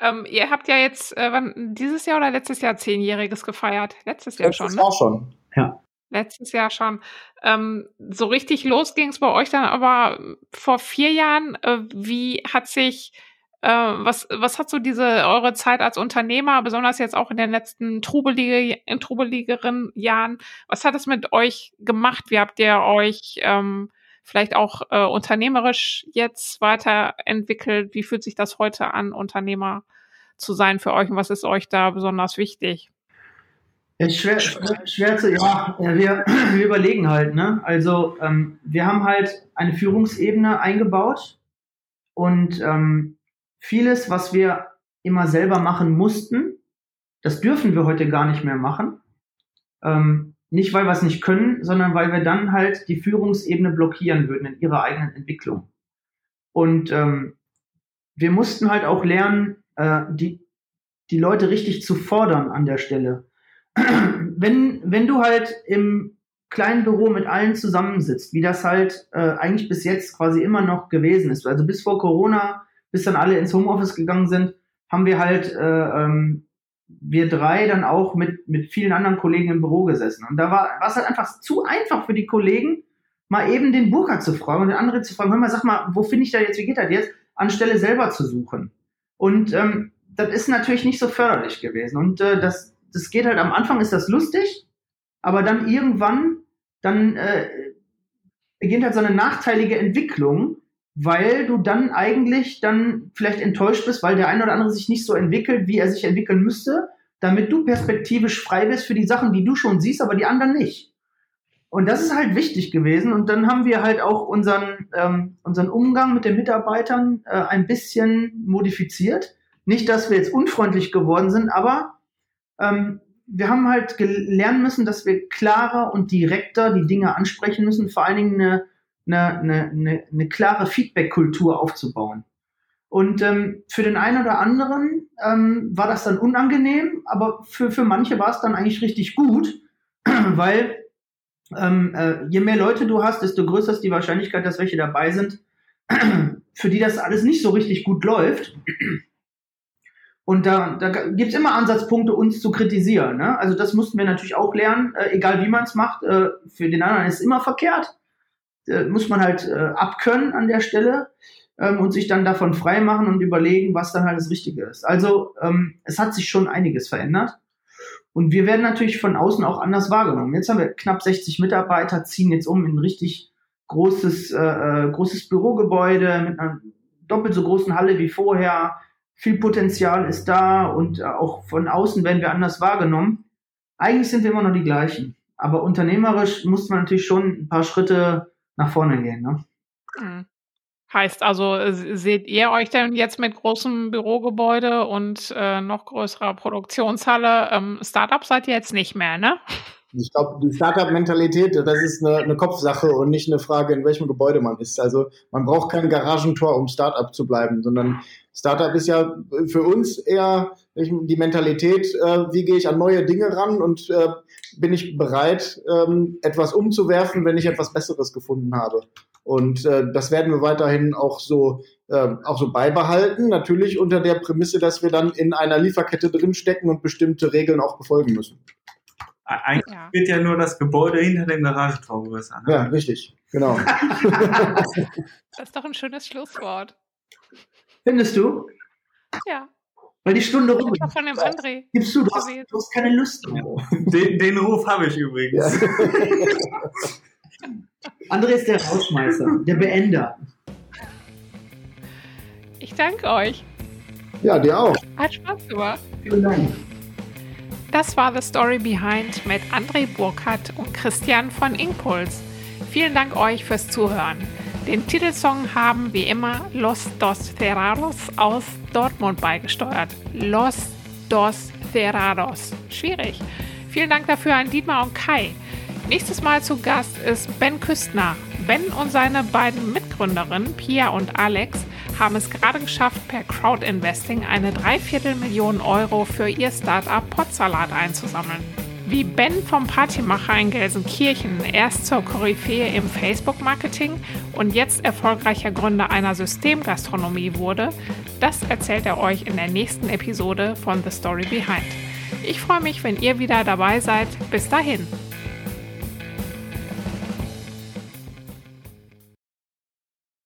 Ähm, ihr habt ja jetzt äh, wann, dieses Jahr oder letztes Jahr Zehnjähriges gefeiert? Letztes Jahr letztes schon. Ne? Jahr schon. Ja. Letztes Jahr schon. Ähm, so richtig los ging es bei euch dann aber vor vier Jahren. Äh, wie hat sich äh, was, was hat so diese eure Zeit als Unternehmer, besonders jetzt auch in den letzten trubelige, in trubeligeren Jahren, was hat es mit euch gemacht? Wie habt ihr euch ähm, vielleicht auch äh, unternehmerisch jetzt weiterentwickelt? Wie fühlt sich das heute an, Unternehmer zu sein für euch und was ist euch da besonders wichtig? Ist schwer, schwer zu, ja, wir, wir überlegen halt, ne? Also, ähm, wir haben halt eine Führungsebene eingebaut und ähm, vieles, was wir immer selber machen mussten, das dürfen wir heute gar nicht mehr machen. Ähm, nicht, weil wir es nicht können, sondern weil wir dann halt die Führungsebene blockieren würden in ihrer eigenen Entwicklung. Und ähm, wir mussten halt auch lernen, äh, die, die Leute richtig zu fordern an der Stelle. Wenn, wenn du halt im kleinen Büro mit allen zusammensitzt, wie das halt äh, eigentlich bis jetzt quasi immer noch gewesen ist, also bis vor Corona, bis dann alle ins Homeoffice gegangen sind, haben wir halt äh, ähm, wir drei dann auch mit, mit vielen anderen Kollegen im Büro gesessen. Und da war es halt einfach zu einfach für die Kollegen, mal eben den Burkhardt zu fragen und den anderen zu fragen, hör mal, sag mal, wo finde ich da jetzt, wie geht das jetzt, anstelle selber zu suchen. Und ähm, das ist natürlich nicht so förderlich gewesen. Und äh, das, das geht halt am Anfang ist das lustig, aber dann irgendwann, dann äh, beginnt halt so eine nachteilige Entwicklung, weil du dann eigentlich dann vielleicht enttäuscht bist, weil der eine oder andere sich nicht so entwickelt, wie er sich entwickeln müsste, damit du perspektivisch frei bist für die Sachen, die du schon siehst, aber die anderen nicht. Und das ist halt wichtig gewesen. Und dann haben wir halt auch unseren, ähm, unseren Umgang mit den Mitarbeitern äh, ein bisschen modifiziert. Nicht, dass wir jetzt unfreundlich geworden sind, aber ähm, wir haben halt lernen müssen, dass wir klarer und direkter die Dinge ansprechen müssen, vor allen Dingen eine eine, eine, eine, klare Feedback-Kultur aufzubauen. Und ähm, für den einen oder anderen ähm, war das dann unangenehm, aber für, für manche war es dann eigentlich richtig gut, weil ähm, äh, je mehr Leute du hast, desto größer ist die Wahrscheinlichkeit, dass welche dabei sind, für die das alles nicht so richtig gut läuft. Und da, da gibt es immer Ansatzpunkte, uns zu kritisieren. Ne? Also das mussten wir natürlich auch lernen, äh, egal wie man es macht. Äh, für den anderen ist es immer verkehrt äh, muss man halt äh, abkönnen an der Stelle ähm, und sich dann davon frei machen und überlegen, was dann halt das Richtige ist. Also ähm, es hat sich schon einiges verändert. Und wir werden natürlich von außen auch anders wahrgenommen. Jetzt haben wir knapp 60 Mitarbeiter, ziehen jetzt um in ein richtig großes, äh, äh, großes Bürogebäude mit einer doppelt so großen Halle wie vorher. Viel Potenzial ist da und äh, auch von außen werden wir anders wahrgenommen. Eigentlich sind wir immer noch die gleichen. Aber unternehmerisch muss man natürlich schon ein paar Schritte nach vorne gehen. Ne? Mhm. Heißt also, seht ihr euch denn jetzt mit großem Bürogebäude und äh, noch größerer Produktionshalle? Ähm, Startup seid ihr jetzt nicht mehr, ne? Ich glaube, die Startup-Mentalität, das ist eine, eine, Kopfsache und nicht eine Frage, in welchem Gebäude man ist. Also man braucht kein Garagentor, um Startup zu bleiben, sondern Startup ist ja für uns eher die Mentalität, äh, wie gehe ich an neue Dinge ran und äh, bin ich bereit, ähm, etwas umzuwerfen, wenn ich etwas Besseres gefunden habe. Und äh, das werden wir weiterhin auch so, äh, auch so beibehalten. Natürlich unter der Prämisse, dass wir dann in einer Lieferkette drinstecken und bestimmte Regeln auch befolgen müssen. Eigentlich ja. wird ja nur das Gebäude hinter dem Garagentor größer. Ne? Ja, richtig. Genau. das ist doch ein schönes Schlusswort. Findest du? Ja. Weil die Stunde rum ist. von dem André. Gibst du, du hast, du hast keine Lust mehr. Den, den Ruf habe ich übrigens. Ja. André ist der Rausschmeißer, der Beender. Ich danke euch. Ja, dir auch. Hat Spaß gemacht. Vielen Dank. Das war The Story Behind mit André Burkhardt und Christian von Impulse. Vielen Dank euch fürs Zuhören. Den Titelsong haben wie immer Los Dos Ferraros aus Dortmund beigesteuert. Los Dos Ferraros. Schwierig. Vielen Dank dafür an Dietmar und Kai. Nächstes Mal zu Gast ist Ben Küstner. Ben und seine beiden Mitgründerinnen, Pia und Alex, haben es gerade geschafft, per Crowdinvesting eine Dreiviertelmillion Euro für ihr Startup Potsalat einzusammeln. Wie Ben vom Partymacher in Gelsenkirchen erst zur Koryphäe im Facebook-Marketing und jetzt erfolgreicher Gründer einer Systemgastronomie wurde, das erzählt er euch in der nächsten Episode von The Story Behind. Ich freue mich, wenn ihr wieder dabei seid. Bis dahin.